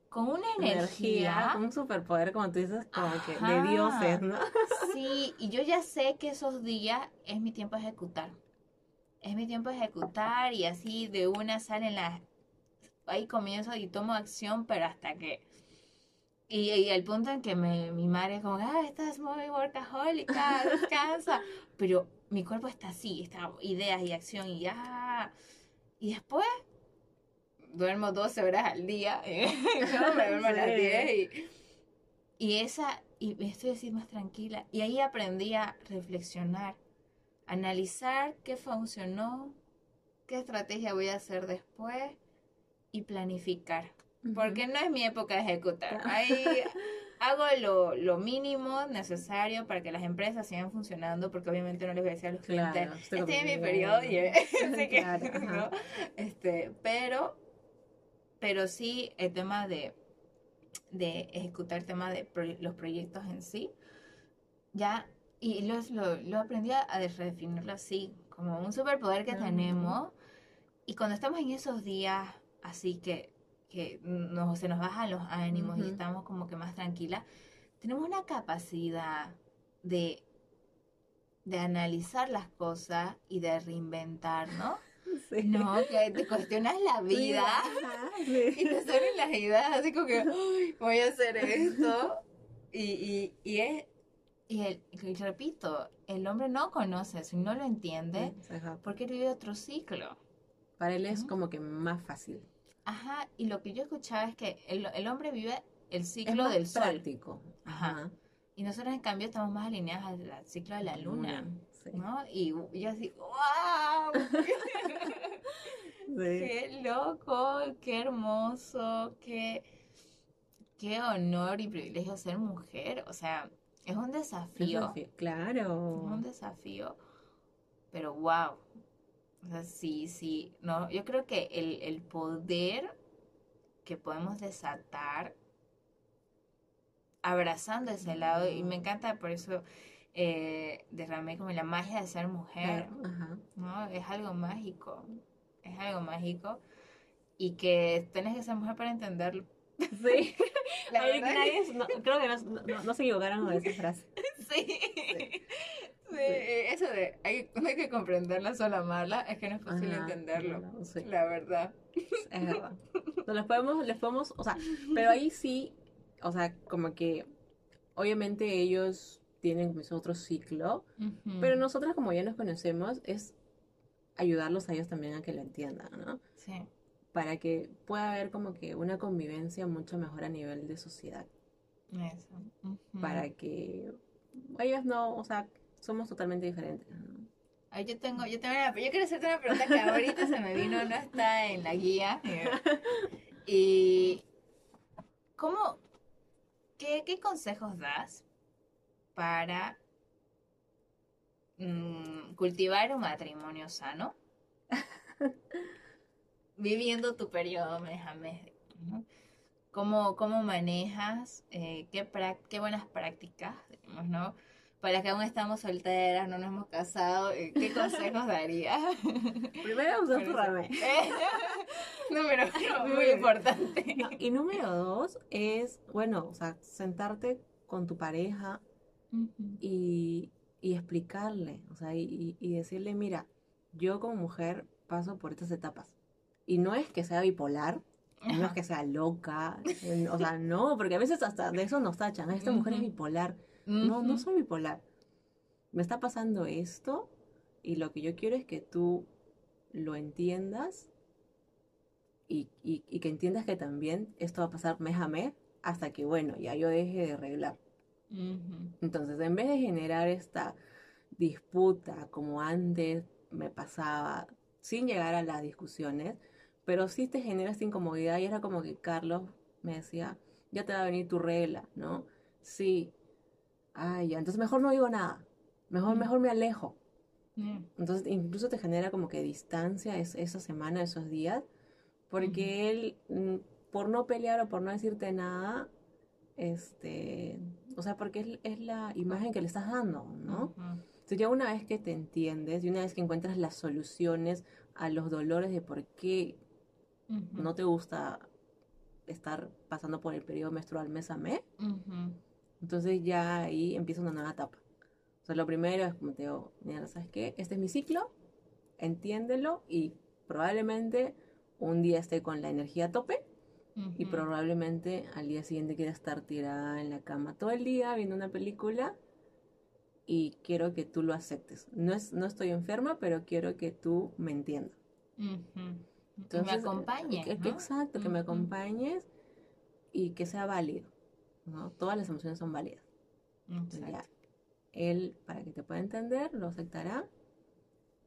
con una energía, un superpoder, como tú dices, como que de dioses, ¿no? Sí, y yo ya sé que esos días es mi tiempo de ejecutar. Es mi tiempo de ejecutar y así de una salen las... Ahí comienzo y tomo acción, pero hasta que... Y, y el punto en que me, mi madre es como, ah, estás muy workahólica, descansa. Pero mi cuerpo está así, está ideas y acción y ya. Y después duermo 12 horas al día, ¿no? me duermo a las 10 y, y esa, y estoy así más tranquila. Y ahí aprendí a reflexionar, analizar qué funcionó, qué estrategia voy a hacer después y planificar. Porque no es mi época de ejecutar. Ahí hago lo, lo mínimo necesario para que las empresas sigan funcionando, porque obviamente no les voy a decir a los clientes, Claro, estoy este es mi periodo y así que, Claro. ¿no? Este, pero, pero sí el tema de, de ejecutar el tema de proye- los proyectos en sí, ya, y lo, lo, lo aprendí a redefinirlo así, como un superpoder que tenemos, y cuando estamos en esos días así que, que nos, se nos bajan los ánimos y estamos como que más tranquilas, tenemos una capacidad de, de analizar las cosas y de reinventar, ¿no? Sí. No, que te cuestionas la vida y te salen las ideas así como que "Ay, voy a hacer esto. Y, y, y es, y, el, y repito, el hombre no conoce eso y no lo entiende Ajá. porque él vive otro ciclo. Para él es como que más fácil. Ajá, y lo que yo escuchaba es que el, el hombre vive el Es ciclo más del sol. práctico. Ajá. Y nosotros en cambio estamos más alineadas al, al ciclo de la luna. Sí. ¿No? Y yo así, ¡wow! Sí. ¡Qué loco! ¡Qué hermoso! ¡Qué, qué honor y privilegio ser mujer! O sea, es un desafío. Desafío, Es Claro. un desafío. Pero wow. O sea, sí, sí. No, yo creo que el, el poder que podemos desatar abrazando ese lado, y me encanta por eso eh, derramé como la magia de ser mujer. Claro, Ajá. ¿no? Es algo mágico, es algo mágico y que tenés que ser mujer para entenderlo. Sí. La Ay, nadie- no, creo que no, no- no se equivocaron con esa frase. Sí. Sí, eso de hay, hay que comprenderla, solo amarla, es que no es posible Ajá, entenderlo, sí, la verdad. es verdad. No, les podemos, les podemos, o sea, pero ahí sí, o sea, como que obviamente ellos tienen como ese otro ciclo, pero nosotras como ya nos conocemos es ayudarlos a ellos también a que lo entiendan, ¿no? Sí, Para que pueda haber como que una convivencia mucho mejor a nivel de sociedad, eso. Para que ellos no, o sea, somos totalmente diferentes, ¿no? Ay, yo tengo, yo tengo una- yo quiero hacerte una pregunta que ahorita se me vino, no está en la guía. Y ¿cómo, qué, qué consejos das para mm, cultivar un matrimonio sano? Viviendo tu periodo mes a mes. ¿no? ¿Cómo, cómo manejas? eh, qué, qué buenas prácticas, digamos, ¿no? Para que aún estamos solteras, no nos hemos casado, eh, ¿qué consejos darías? Primero usar tu. Número uno, muy importante. No, y número dos es, bueno, o sea, sentarte con tu pareja Y, y explicarle, o sea, y, y decirle, mira, yo como mujer paso por estas etapas. Y no es que sea bipolar, no es que sea loca, eh, o sea, no, porque a veces hasta de eso nos tachan, "Ah, esta mujer es bipolar. No, no soy bipolar. Me está pasando esto y lo que yo quiero es que tú lo entiendas y, y- y que entiendas que también esto va a pasar mes a mes hasta que, bueno, ya yo deje de arreglar. Entonces, en vez de generar esta disputa como antes me pasaba, sin llegar a las discusiones, pero sí te genera esta incomodidad y era como que Carlos me decía, ya te va a venir tu regla, ¿no? Sí. Ay, ya, entonces mejor no digo nada, mejor, Mm. mejor me alejo. Mm. Entonces, incluso te genera como que distancia es- esa semana, esos días, porque él, mm, por no pelear o por no decirte nada, este, o sea, porque es, es la imagen que le estás dando, ¿no? Ujú. Entonces, ya una vez que te entiendes y una vez que encuentras las soluciones a los dolores de por qué no te gusta estar pasando por el periodo menstrual mes a mes, entonces ya ahí empieza una nueva etapa. O sea, lo primero es como te digo, mira, ¿sabes qué? Este es mi ciclo, entiéndelo y probablemente un día esté con la energía a tope y probablemente al día siguiente quiera estar tirada en la cama todo el día viendo una película y quiero que tú lo aceptes. No, es, no estoy enferma, pero quiero que tú me entiendas. Entonces, me que- que ¿no? exacto, que me acompañes y que sea válido. ¿no? Todas las emociones son válidas. Ya, él, para que te pueda entender, lo aceptará.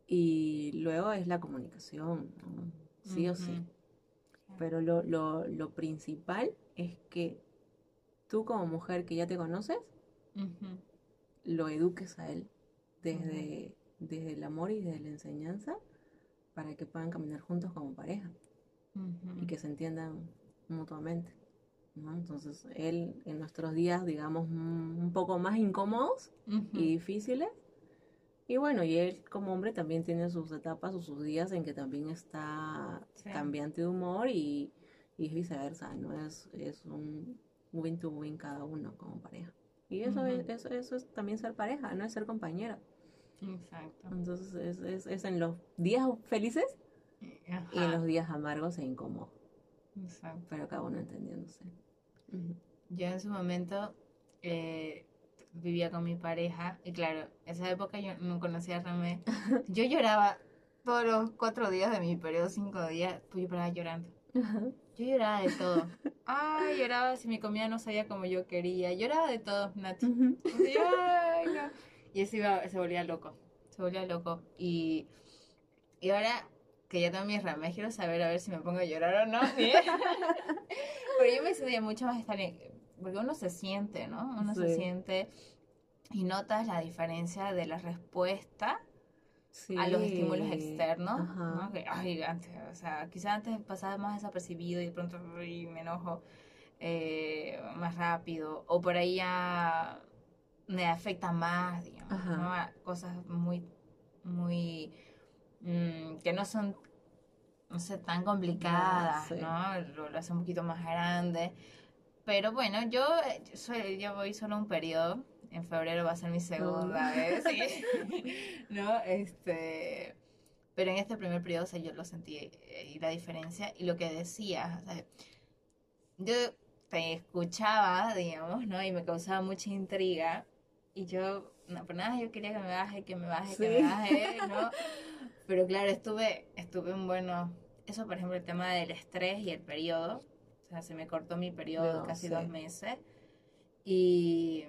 Y luego es la comunicación, ¿no? sí o sí. Pero lo, lo, lo principal es que tú como mujer que ya te conoces, lo eduques a él desde, desde el amor y desde la enseñanza para que puedan caminar juntos como pareja y que se entiendan mutuamente. ¿no? Entonces, él en nuestros días, digamos, un poco más incómodos y difíciles. Y bueno, y él como hombre también tiene sus etapas o sus días en que también está Sí. cambiante de humor y, y es viceversa, ¿no? Es, es un win to win cada uno como pareja. Y eso, es, eso, eso es también ser pareja, no es ser compañera. Exacto. Entonces es, es, es en los días felices y en los días amargos e incómodos, Exacto. pero cada uno entendiéndose. Ujú. Yo en su momento eh, vivía con mi pareja y claro, esa época yo no conocía a Ramé. Yo lloraba todos los cuatro días de mi periodo, cinco días, pues yo paraba llorando. Ajá. Yo lloraba de todo. Ay, lloraba si mi comida no salía como yo quería. Lloraba de todo, Nati. Así, ay, no. Y eso iba, se volvía loco. Se volvía loco. Y, y ahora que ya tengo mis rames, quiero saber a ver si me pongo a llorar o no. ¿sí? Pero yo me estudié mucho más estar en- Porque uno se siente, ¿no? Uno se siente y notas la diferencia de la respuesta Sí. a los estímulos externos, Ajá. ¿no? Que, ay, antes, o sea, quizás antes pasaba más desapercibido y de pronto uy, me enojo eh, más rápido, o por ahí ya me afecta más, digamos. ¿no? Cosas muy, muy, mm, que no son, no sé, tan complicadas, sí. ¿no? Lo, lo hace un poquito más grande. Pero bueno, yo, eh, yo soy, yo voy solo un periodo. En febrero va a ser mi segunda vez. sí. ¿No? Este. Pero en este primer periodo, o sea, yo lo sentí eh, y la diferencia y lo que decías. o sea, yo te escuchaba, digamos, ¿no? Y me causaba mucha intriga. Y yo, no, por nada, yo quería que me baje, que me baje, que Sí. me baje, ¿no? Pero claro, estuve, estuve en bueno. Eso, por ejemplo, el tema del estrés y el periodo. Sea, se me cortó mi periodo No, casi sí. dos meses. Y,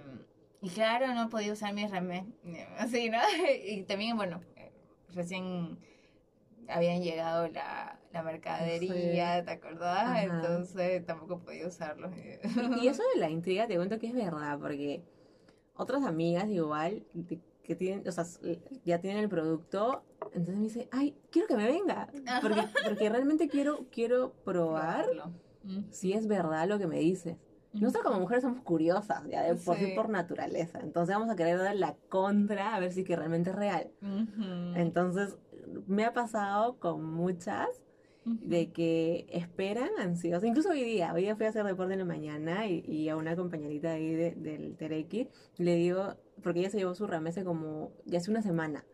y claro, no podía usar mi remé. Así, ¿no? Y también, bueno, recién habían llegado la, la mercadería, ¿te acordás? Ajá. Entonces tampoco podía usarlos. Y eso de la intriga te cuento que es verdad, porque otras amigas igual que tienen, o sea, ya tienen el producto, entonces me dice, ay, quiero que me venga, porque, porque realmente quiero, quiero probar Probarlo. Mm. si es verdad lo que me dices. Nosotras como mujeres somos curiosas, ya de por sí Sí. por naturaleza, entonces vamos a querer dar la contra a ver si que realmente es real. Entonces, me ha pasado con muchas de que esperan ansiosas. Incluso hoy día, hoy día fui a hacer deporte en la mañana y, y a una compañerita ahí de- del Terequi le digo, porque ella se llevó su ramese como ya hace una semana.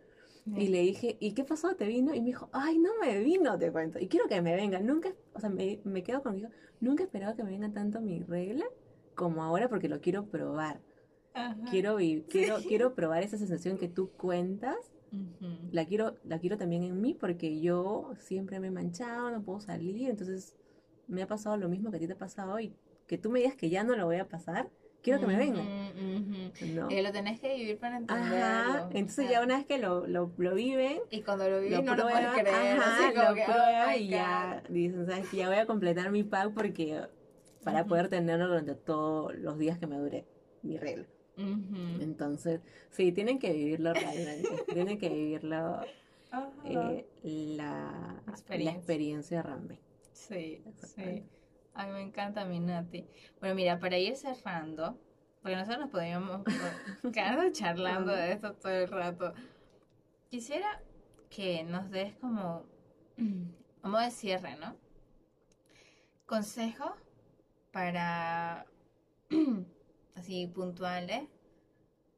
Y le dije, ¿y qué pasó? ¿Te vino? Y me dijo, ay, no me vino, te cuento. Y quiero que me venga. Nunca, o sea, me, me quedo con dijo, nunca he esperado que me venga tanto mi regla como ahora porque lo quiero probar. Ajá. Quiero, vi- quiero, quiero probar esa sensación que tú cuentas la quiero, la quiero también en mí porque yo siempre me he manchado, no puedo salir, entonces me ha pasado lo mismo que a ti te ha pasado y que tú me digas que ya no lo voy a pasar, quiero que me venga. Eh, lo tenés que vivir para entenderlo. Ajá, entonces ya una vez que lo, lo, lo viven, Y cuando lo viví lo no lo puedes prueban, creer. ajá, así como lo que, prueban y ya dicen, ¿sabes? Ya voy a completar mi pack porque para poder tenerlo durante todos los días que me dure mi regla. Entonces, sí, tienen que vivirlo realmente, tienen que vivirlo eh, la, la Experiencia. experiencia Rambe. Sí, sí. Ay, me encanta mi Nati. Bueno, mira, para ir cerrando, porque nosotros nos podríamos quedar charlando de esto todo el rato. Quisiera que nos des como, vamos de cierre, ¿no? Consejos para, así puntuales,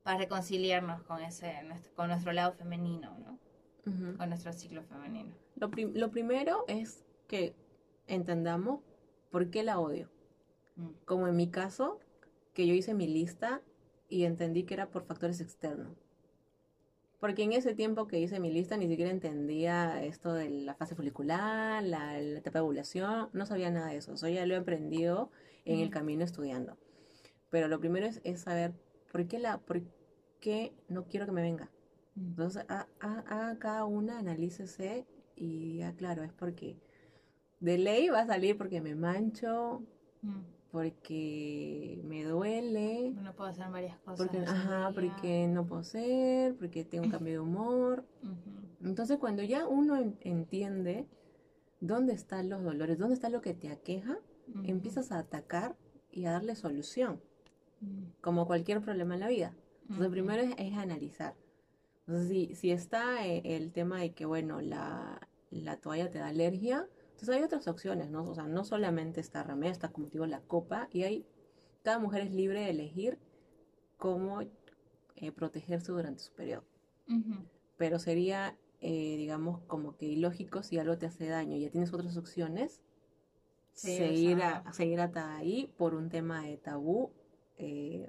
para reconciliarnos con ese, con nuestro lado femenino, ¿no? Ujú. Con nuestro ciclo femenino. Lo, prim- lo primero es que entendamos por qué la odio. Mm. Como en mi caso, que yo hice mi lista y entendí que era por factores externos. Porque en ese tiempo que hice mi lista ni siquiera entendía esto de la fase folicular, la, la etapa de ovulación, no sabía nada de eso. Eso ya lo he aprendido en el Ujú. camino estudiando. Pero lo primero es, es saber por qué, la, por qué no quiero que me venga. Entonces, ha- ha- haga cada una, analícese y diga, claro, es porque de ley va a salir porque me mancho, Mm. porque me duele puedo hacer varias cosas. Porque, ese ajá, porque no puedo ser, porque tengo un cambio de humor. Entonces, cuando ya uno en- entiende dónde están los dolores, dónde está lo que te aqueja, empiezas a atacar y a darle solución, ujú, como cualquier problema en la vida. Entonces, primero es, es analizar. Entonces, si, si está eh, el tema de que, bueno, la, la toalla te da alergia, entonces hay otras opciones, ¿no? O sea, no solamente está remedio, está, como digo, la copa, y hay, cada mujer es libre de elegir cómo eh, protegerse durante su periodo. ujú, Pero sería, eh, digamos, como que ilógico si algo te hace daño y ya tienes otras opciones, Sí, seguir, a, exacto. seguir hasta ahí por un tema de tabú eh.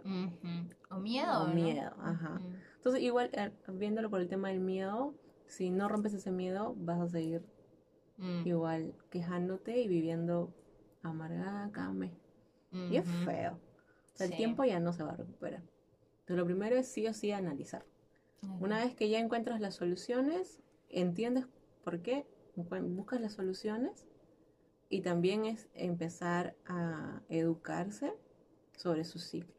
O miedo, o ¿no? miedo. Ajá. Entonces, igual, eh, viéndolo por el tema del miedo, si no rompes ese miedo, vas a seguir mm, igual quejándote y viviendo amargada cada mes. Y es feo. O sea, el tiempo ya no se va a recuperar. Entonces, lo primero es sí o sí analizar. Una vez que ya encuentras las soluciones, entiendes por qué, buscas las soluciones y también es empezar a educarse sobre su ciclo.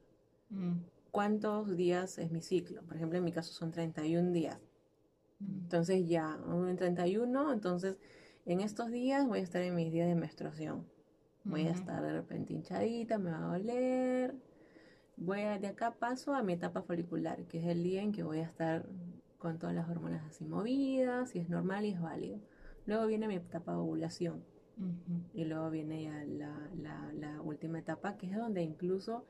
Mm, ¿Cuántos días es mi ciclo? Por ejemplo, en mi caso son 31 días. mm, Entonces ya, en 31, entonces en estos días voy a estar en mis días de menstruación. Voy a estar de repente hinchadita, me va a doler. Voy a, de acá paso a mi etapa folicular, que es el día en que voy a estar con todas las hormonas así movidas, y es normal y es válido. Luego viene mi etapa de ovulación y luego viene ya la, la- la última etapa, que es donde incluso,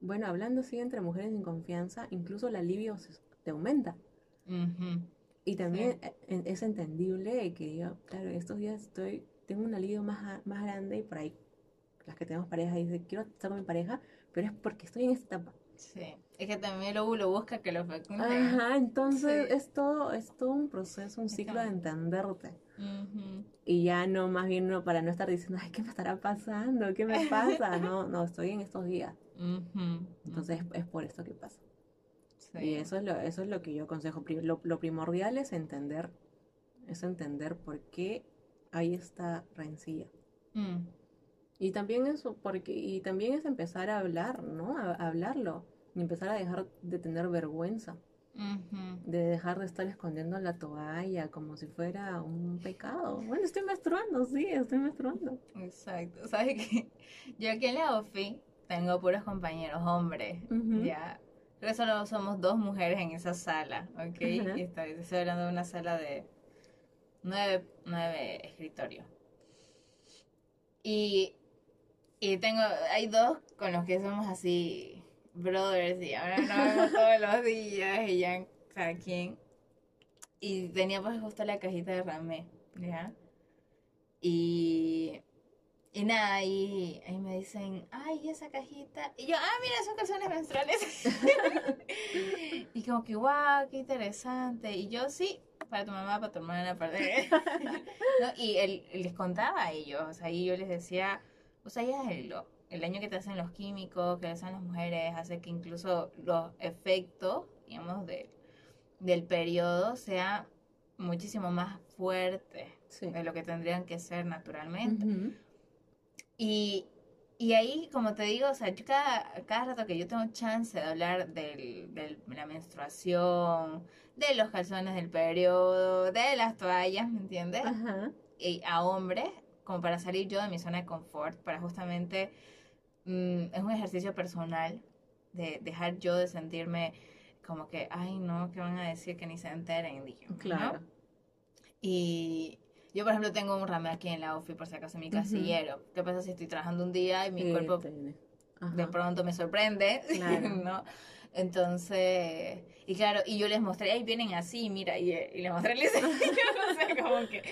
bueno, hablando así entre mujeres sin confianza, incluso la libido se- te aumenta. Y también en- es entendible que yo, claro, estos días estoy, tengo un alivio más, más grande y por ahí las que tenemos pareja dicen, quiero estar con mi pareja, pero es porque estoy en esta etapa. Sí. Es que también el óvulo busca que lo fecunde. Ajá, entonces Sí. es todo, es todo un proceso, un ciclo de entenderte. Y ya no, más bien no, para no estar diciendo, ay, ¿qué me estará pasando? ¿Qué me pasa? No, no, estoy en estos días. Entonces es, es por esto que pasa. Sí. Y eso es lo, eso es lo que yo aconsejo. Lo, lo primordial es entender, es entender por qué hay esta rencilla. Mm. Y también eso, porque, y también es empezar a hablar, ¿no? A, a hablarlo. Y empezar a dejar de tener vergüenza. De dejar de estar escondiendo la toalla como si fuera un pecado. Bueno, estoy menstruando, sí, estoy menstruando. Exacto. ¿Sabes qué? Yo aquí en la OFI tengo puros compañeros hombres. Ya. Creo que solo somos dos mujeres en esa sala, ¿ok? Ajá. Y estoy, estoy hablando de una sala de nueve, nueve escritorios. Y, y tengo, hay dos con los que somos así, brothers, y ahora nos vemos todos los días, y ya cada quien. Y tenía pues justo la cajita de ramé, ¿ya? Y, y nada, ahí, ahí me dicen, ay, esa cajita. Y yo, ah, mira, son calzones menstruales. y como que, wow, qué interesante. Y yo, sí, para tu mamá, para tu hermana, para... ¿No? Y él, les contaba a ellos, o sea, y yo les decía, o sea, ya el, el daño que te hacen los químicos, que le hacen las mujeres, hace que incluso los efectos, digamos, de, del periodo sea muchísimo más fuerte Sí. de lo que tendrían que ser naturalmente. Ujú. Y, y ahí, como te digo, o sea, yo cada, cada rato que yo tengo chance de hablar de la menstruación, de los calzones del periodo, de las toallas, ¿me entiendes? Ajá. Y a hombres, como para salir yo de mi zona de confort, para justamente, mm, es un ejercicio personal de dejar yo de sentirme como que, ay, no, que van a decir que ni se enteren, dije, ¿no? Claro. Y yo, por ejemplo, tengo un rame aquí en la OFI, por si acaso, en mi casillero. ¿Qué pasa si estoy trabajando un día y mi Sí, cuerpo de pronto me sorprende? Claro. ¿no? Entonces, y claro, y yo les mostré, ahí vienen así, mira, y, y les mostré el diseño, o sea, como que,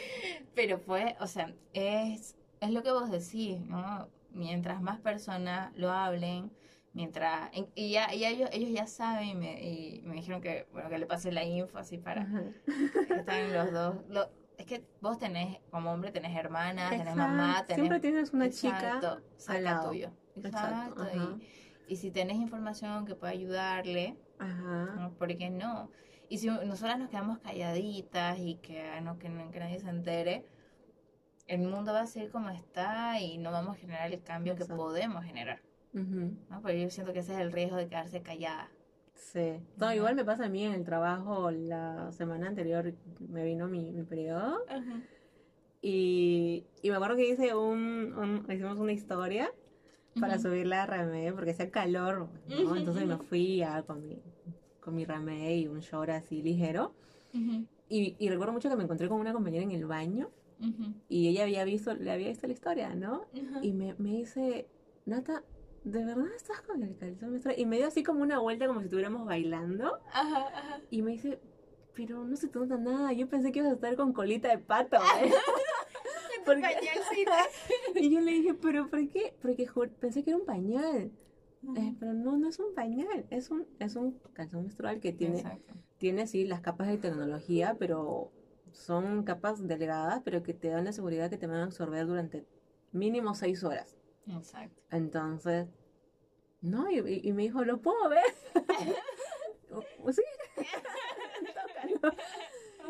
pero pues, o sea, es, es lo que vos decís, ¿no? Mientras más personas lo hablen, mientras, y ya, y ellos, ellos ya saben, y me, y me dijeron que, bueno, que le pase la info así para, Ajá. que están los dos. Lo- es que vos tenés, como hombre, tenés hermanas, tenés Exacto. mamá, tenés. Siempre tienes una chica Exacto, cerca al lado. tuyo. Exacto, Exacto. Y, y si tenés información que pueda ayudarle, Ajá. ¿no? ¿por qué no? Y si nosotras nos quedamos calladitas y que, no, que, que nadie se entere, el mundo va a seguir como está y no vamos a generar el cambio que Exacto. podemos generar. Ujú. ¿no? Porque yo siento que ese es el riesgo de quedarse callada. Sí. No, igual me pasa a mí en el trabajo. La semana anterior me vino mi, mi periodo. Y, y me acuerdo que hice un, un- hicimos una historia para Ujú. subirla a Ramé porque hacía calor, ¿no? Ujú, Entonces me fui ya con mi, con mi Ramé y un short así ligero. Y, y recuerdo mucho que me encontré con una compañera en el baño y ella había visto, le había visto la historia, ¿no? Y me, me dice, Nata, ¿de verdad estás con el calzón menstrual? Y me dio así como una vuelta como si estuviéramos bailando. Ajá, ajá. Y me dice, pero no se te nota nada. Yo pensé que ibas a estar con colita de pato. ¿eh?". Porque-. Y yo le dije, pero ¿por qué? Porque pensé que era un pañal. Eh, pero no, no es un pañal. Es un, es un calzón menstrual que tiene, Exacto. tiene sí las capas de tecnología, pero son capas delgadas, pero que te dan la seguridad que te van a absorber durante mínimo seis horas. Exacto. Entonces, no, y, y- me dijo, ¿lo puedo ver? "Oh, sí. Tócalo.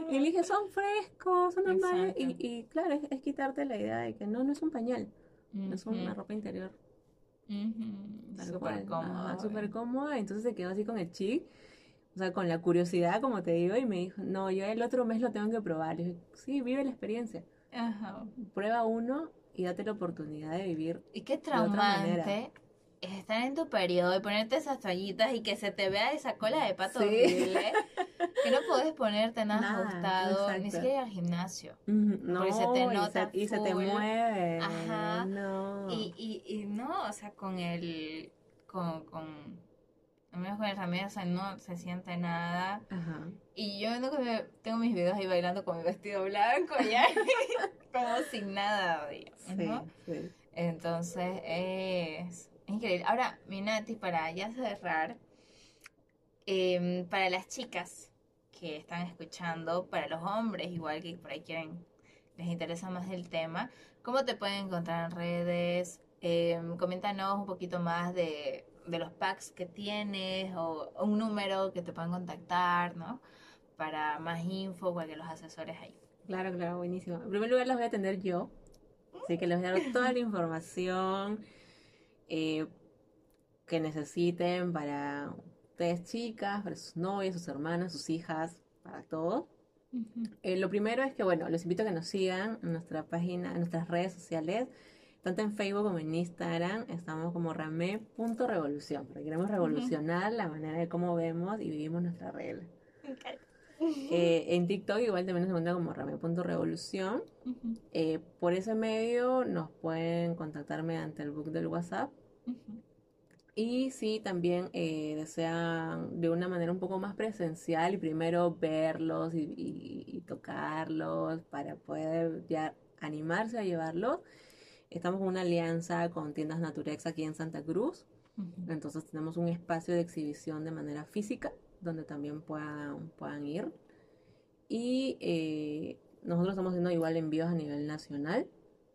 Y le dije, son frescos, son normales. Y, y claro, es, es quitarte la idea de que no, no es un pañal, es una ropa interior. ujú. Tal Súper. Ajá, súper cómoda. Entonces se quedó así con el chic, o sea, con la curiosidad, como te digo, y me dijo, no, yo el otro mes lo tengo que probar. Le dije, sí, vive la experiencia. Ajá. Prueba uno y date la oportunidad de vivir. Y qué traumante es estar en tu periodo y ponerte esas toallitas y que se te vea esa cola de pato Sí. horrible. Que no podés ponerte nada, Nada, ajustado, ni siquiera ir al gimnasio. No, Porque se te y nota se, y se te mueve. Ajá. No. Y, y, y no, o sea, con el. con. con al menos con el remedio, o sea, no se siente nada. Ajá. Y yo tengo mis videos ahí bailando con mi vestido blanco ya, como sin nada, digamos, Sí, ¿no? sí. Entonces es increíble. Ahora, mi Nati, para ya cerrar, em, para las chicas que están escuchando, para los hombres igual que por ahí quieren, les interesa más el tema, ¿cómo te pueden encontrar en redes? Em, coméntanos un poquito más de, de los packs que tienes o, o un número que te puedan contactar, ¿no? Para más info, para que los asesores ahí. Claro, claro, buenísimo. En primer lugar, los voy a atender yo. Así que les voy a dar toda la información eh, que necesiten para ustedes chicas, para sus novias, sus hermanas, sus hijas, para todo. Eh, lo primero es que, bueno, los invito a que nos sigan en nuestra página, en nuestras redes sociales, tanto en Facebook como en Instagram. Estamos como rame.revolución, porque queremos revolucionar la manera de cómo vemos y vivimos nuestra regla. Eh, en TikTok igual también nos encuentra como rame.revolución. Ujú, Eh, por ese medio nos pueden contactar mediante el book del WhatsApp. ujú. Y si también eh, desean de una manera un poco más presencial y primero verlos y, y- y tocarlos para poder ya animarse a llevarlos, estamos con una alianza con tiendas Naturex aquí en Santa Cruz. Entonces tenemos un espacio de exhibición de manera física donde también puedan, puedan ir. Y eh, nosotros estamos haciendo igual envíos a nivel nacional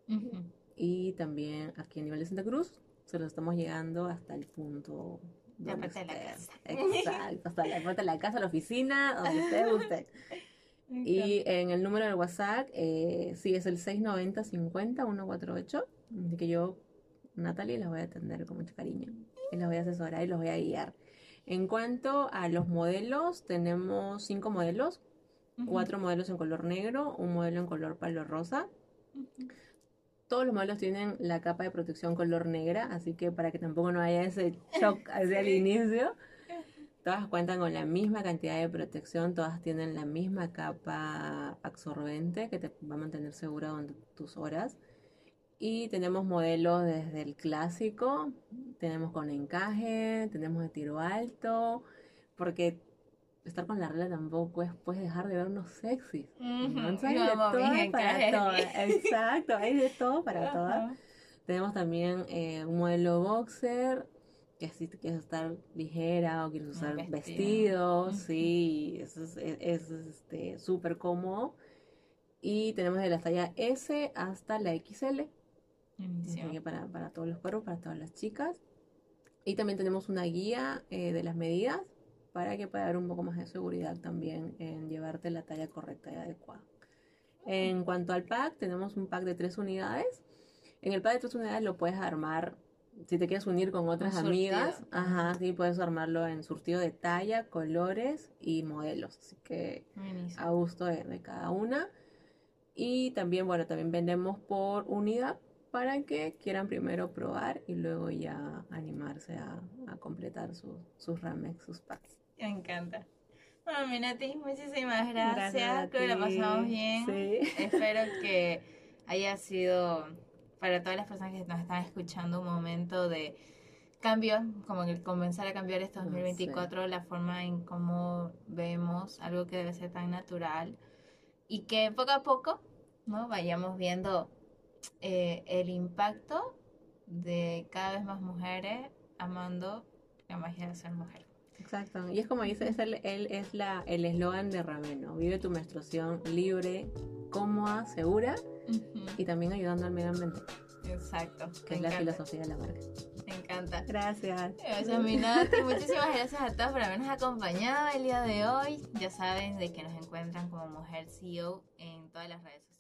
Ujú. y también aquí a nivel de Santa Cruz se los estamos llegando hasta el punto La puerta de la casa. Exacto, hasta la puerta de la casa, la oficina, donde ustedes Y en el número del WhatsApp, eh, sí, es el 690 50 148. Así que yo, Natalie, las voy a atender con mucho cariño. Y las voy a asesorar y los voy a guiar. En cuanto a los modelos, tenemos cinco modelos. Cuatro modelos en color negro, un modelo en color palo rosa. Todos los modelos tienen la capa de protección color negra, así que para que tampoco no haya ese shock hacia el inicio. Todas cuentan con la misma cantidad de protección, todas tienen la misma capa absorbente que te va a mantener segura durante tus horas. Y tenemos modelos desde el clásico, tenemos con encaje, tenemos de tiro alto, porque estar con la regla tampoco es pues dejar de vernos sexys. Ujú. ¿no? Entonces hay de todo para todas. Exacto, hay de todo para todas. Ajá. Tenemos también eh, un modelo boxer, que si quieres estar ligera o quieres usar vestido. vestidos, Ujú. sí, eso es es- es, este, súper cómodo. Y tenemos de la talla S hasta la XL, para, para todos los cuerpos, para todas las chicas. Y también tenemos una guía eh, de las medidas para que pueda haber un poco más de seguridad también en llevarte la talla correcta y adecuada. En cuanto al pack, tenemos un pack de tres unidades. En el pack de tres unidades lo puedes armar si te quieres unir con otras Un amigas, ajá, sí, puedes armarlo en surtido de talla, colores y modelos. Así que Buenísimo. a gusto de, de cada una. Y también, bueno, también vendemos por unidad para que quieran primero probar y luego ya animarse a, a completar sus, sus ramex, sus packs. Me encanta. Bueno, Minati, muchísimas gracias. Gracias Creo que la pasamos bien. Sí. Espero que haya sido para todas las personas que nos están escuchando un momento de cambio, como que comenzar a cambiar este Ah, 2024, la forma en cómo vemos algo que debe ser tan natural y que poco a poco ¿no? vayamos viendo eh, el impacto de cada vez más mujeres amando la magia de ser mujer. Exacto. Y es como dice, es el, el- es la, el eslogan de Rameno. Vive tu menstruación libre, cómoda, segura y también ayudando al medio ambiente, Exacto. que me es la filosofía de la marca. Me encanta. Gracias. Gracias, Minati. Muchísimas gracias a todos por habernos acompañado el día de hoy. Ya saben de que nos encuentran como Mujer CEO en todas las redes sociales.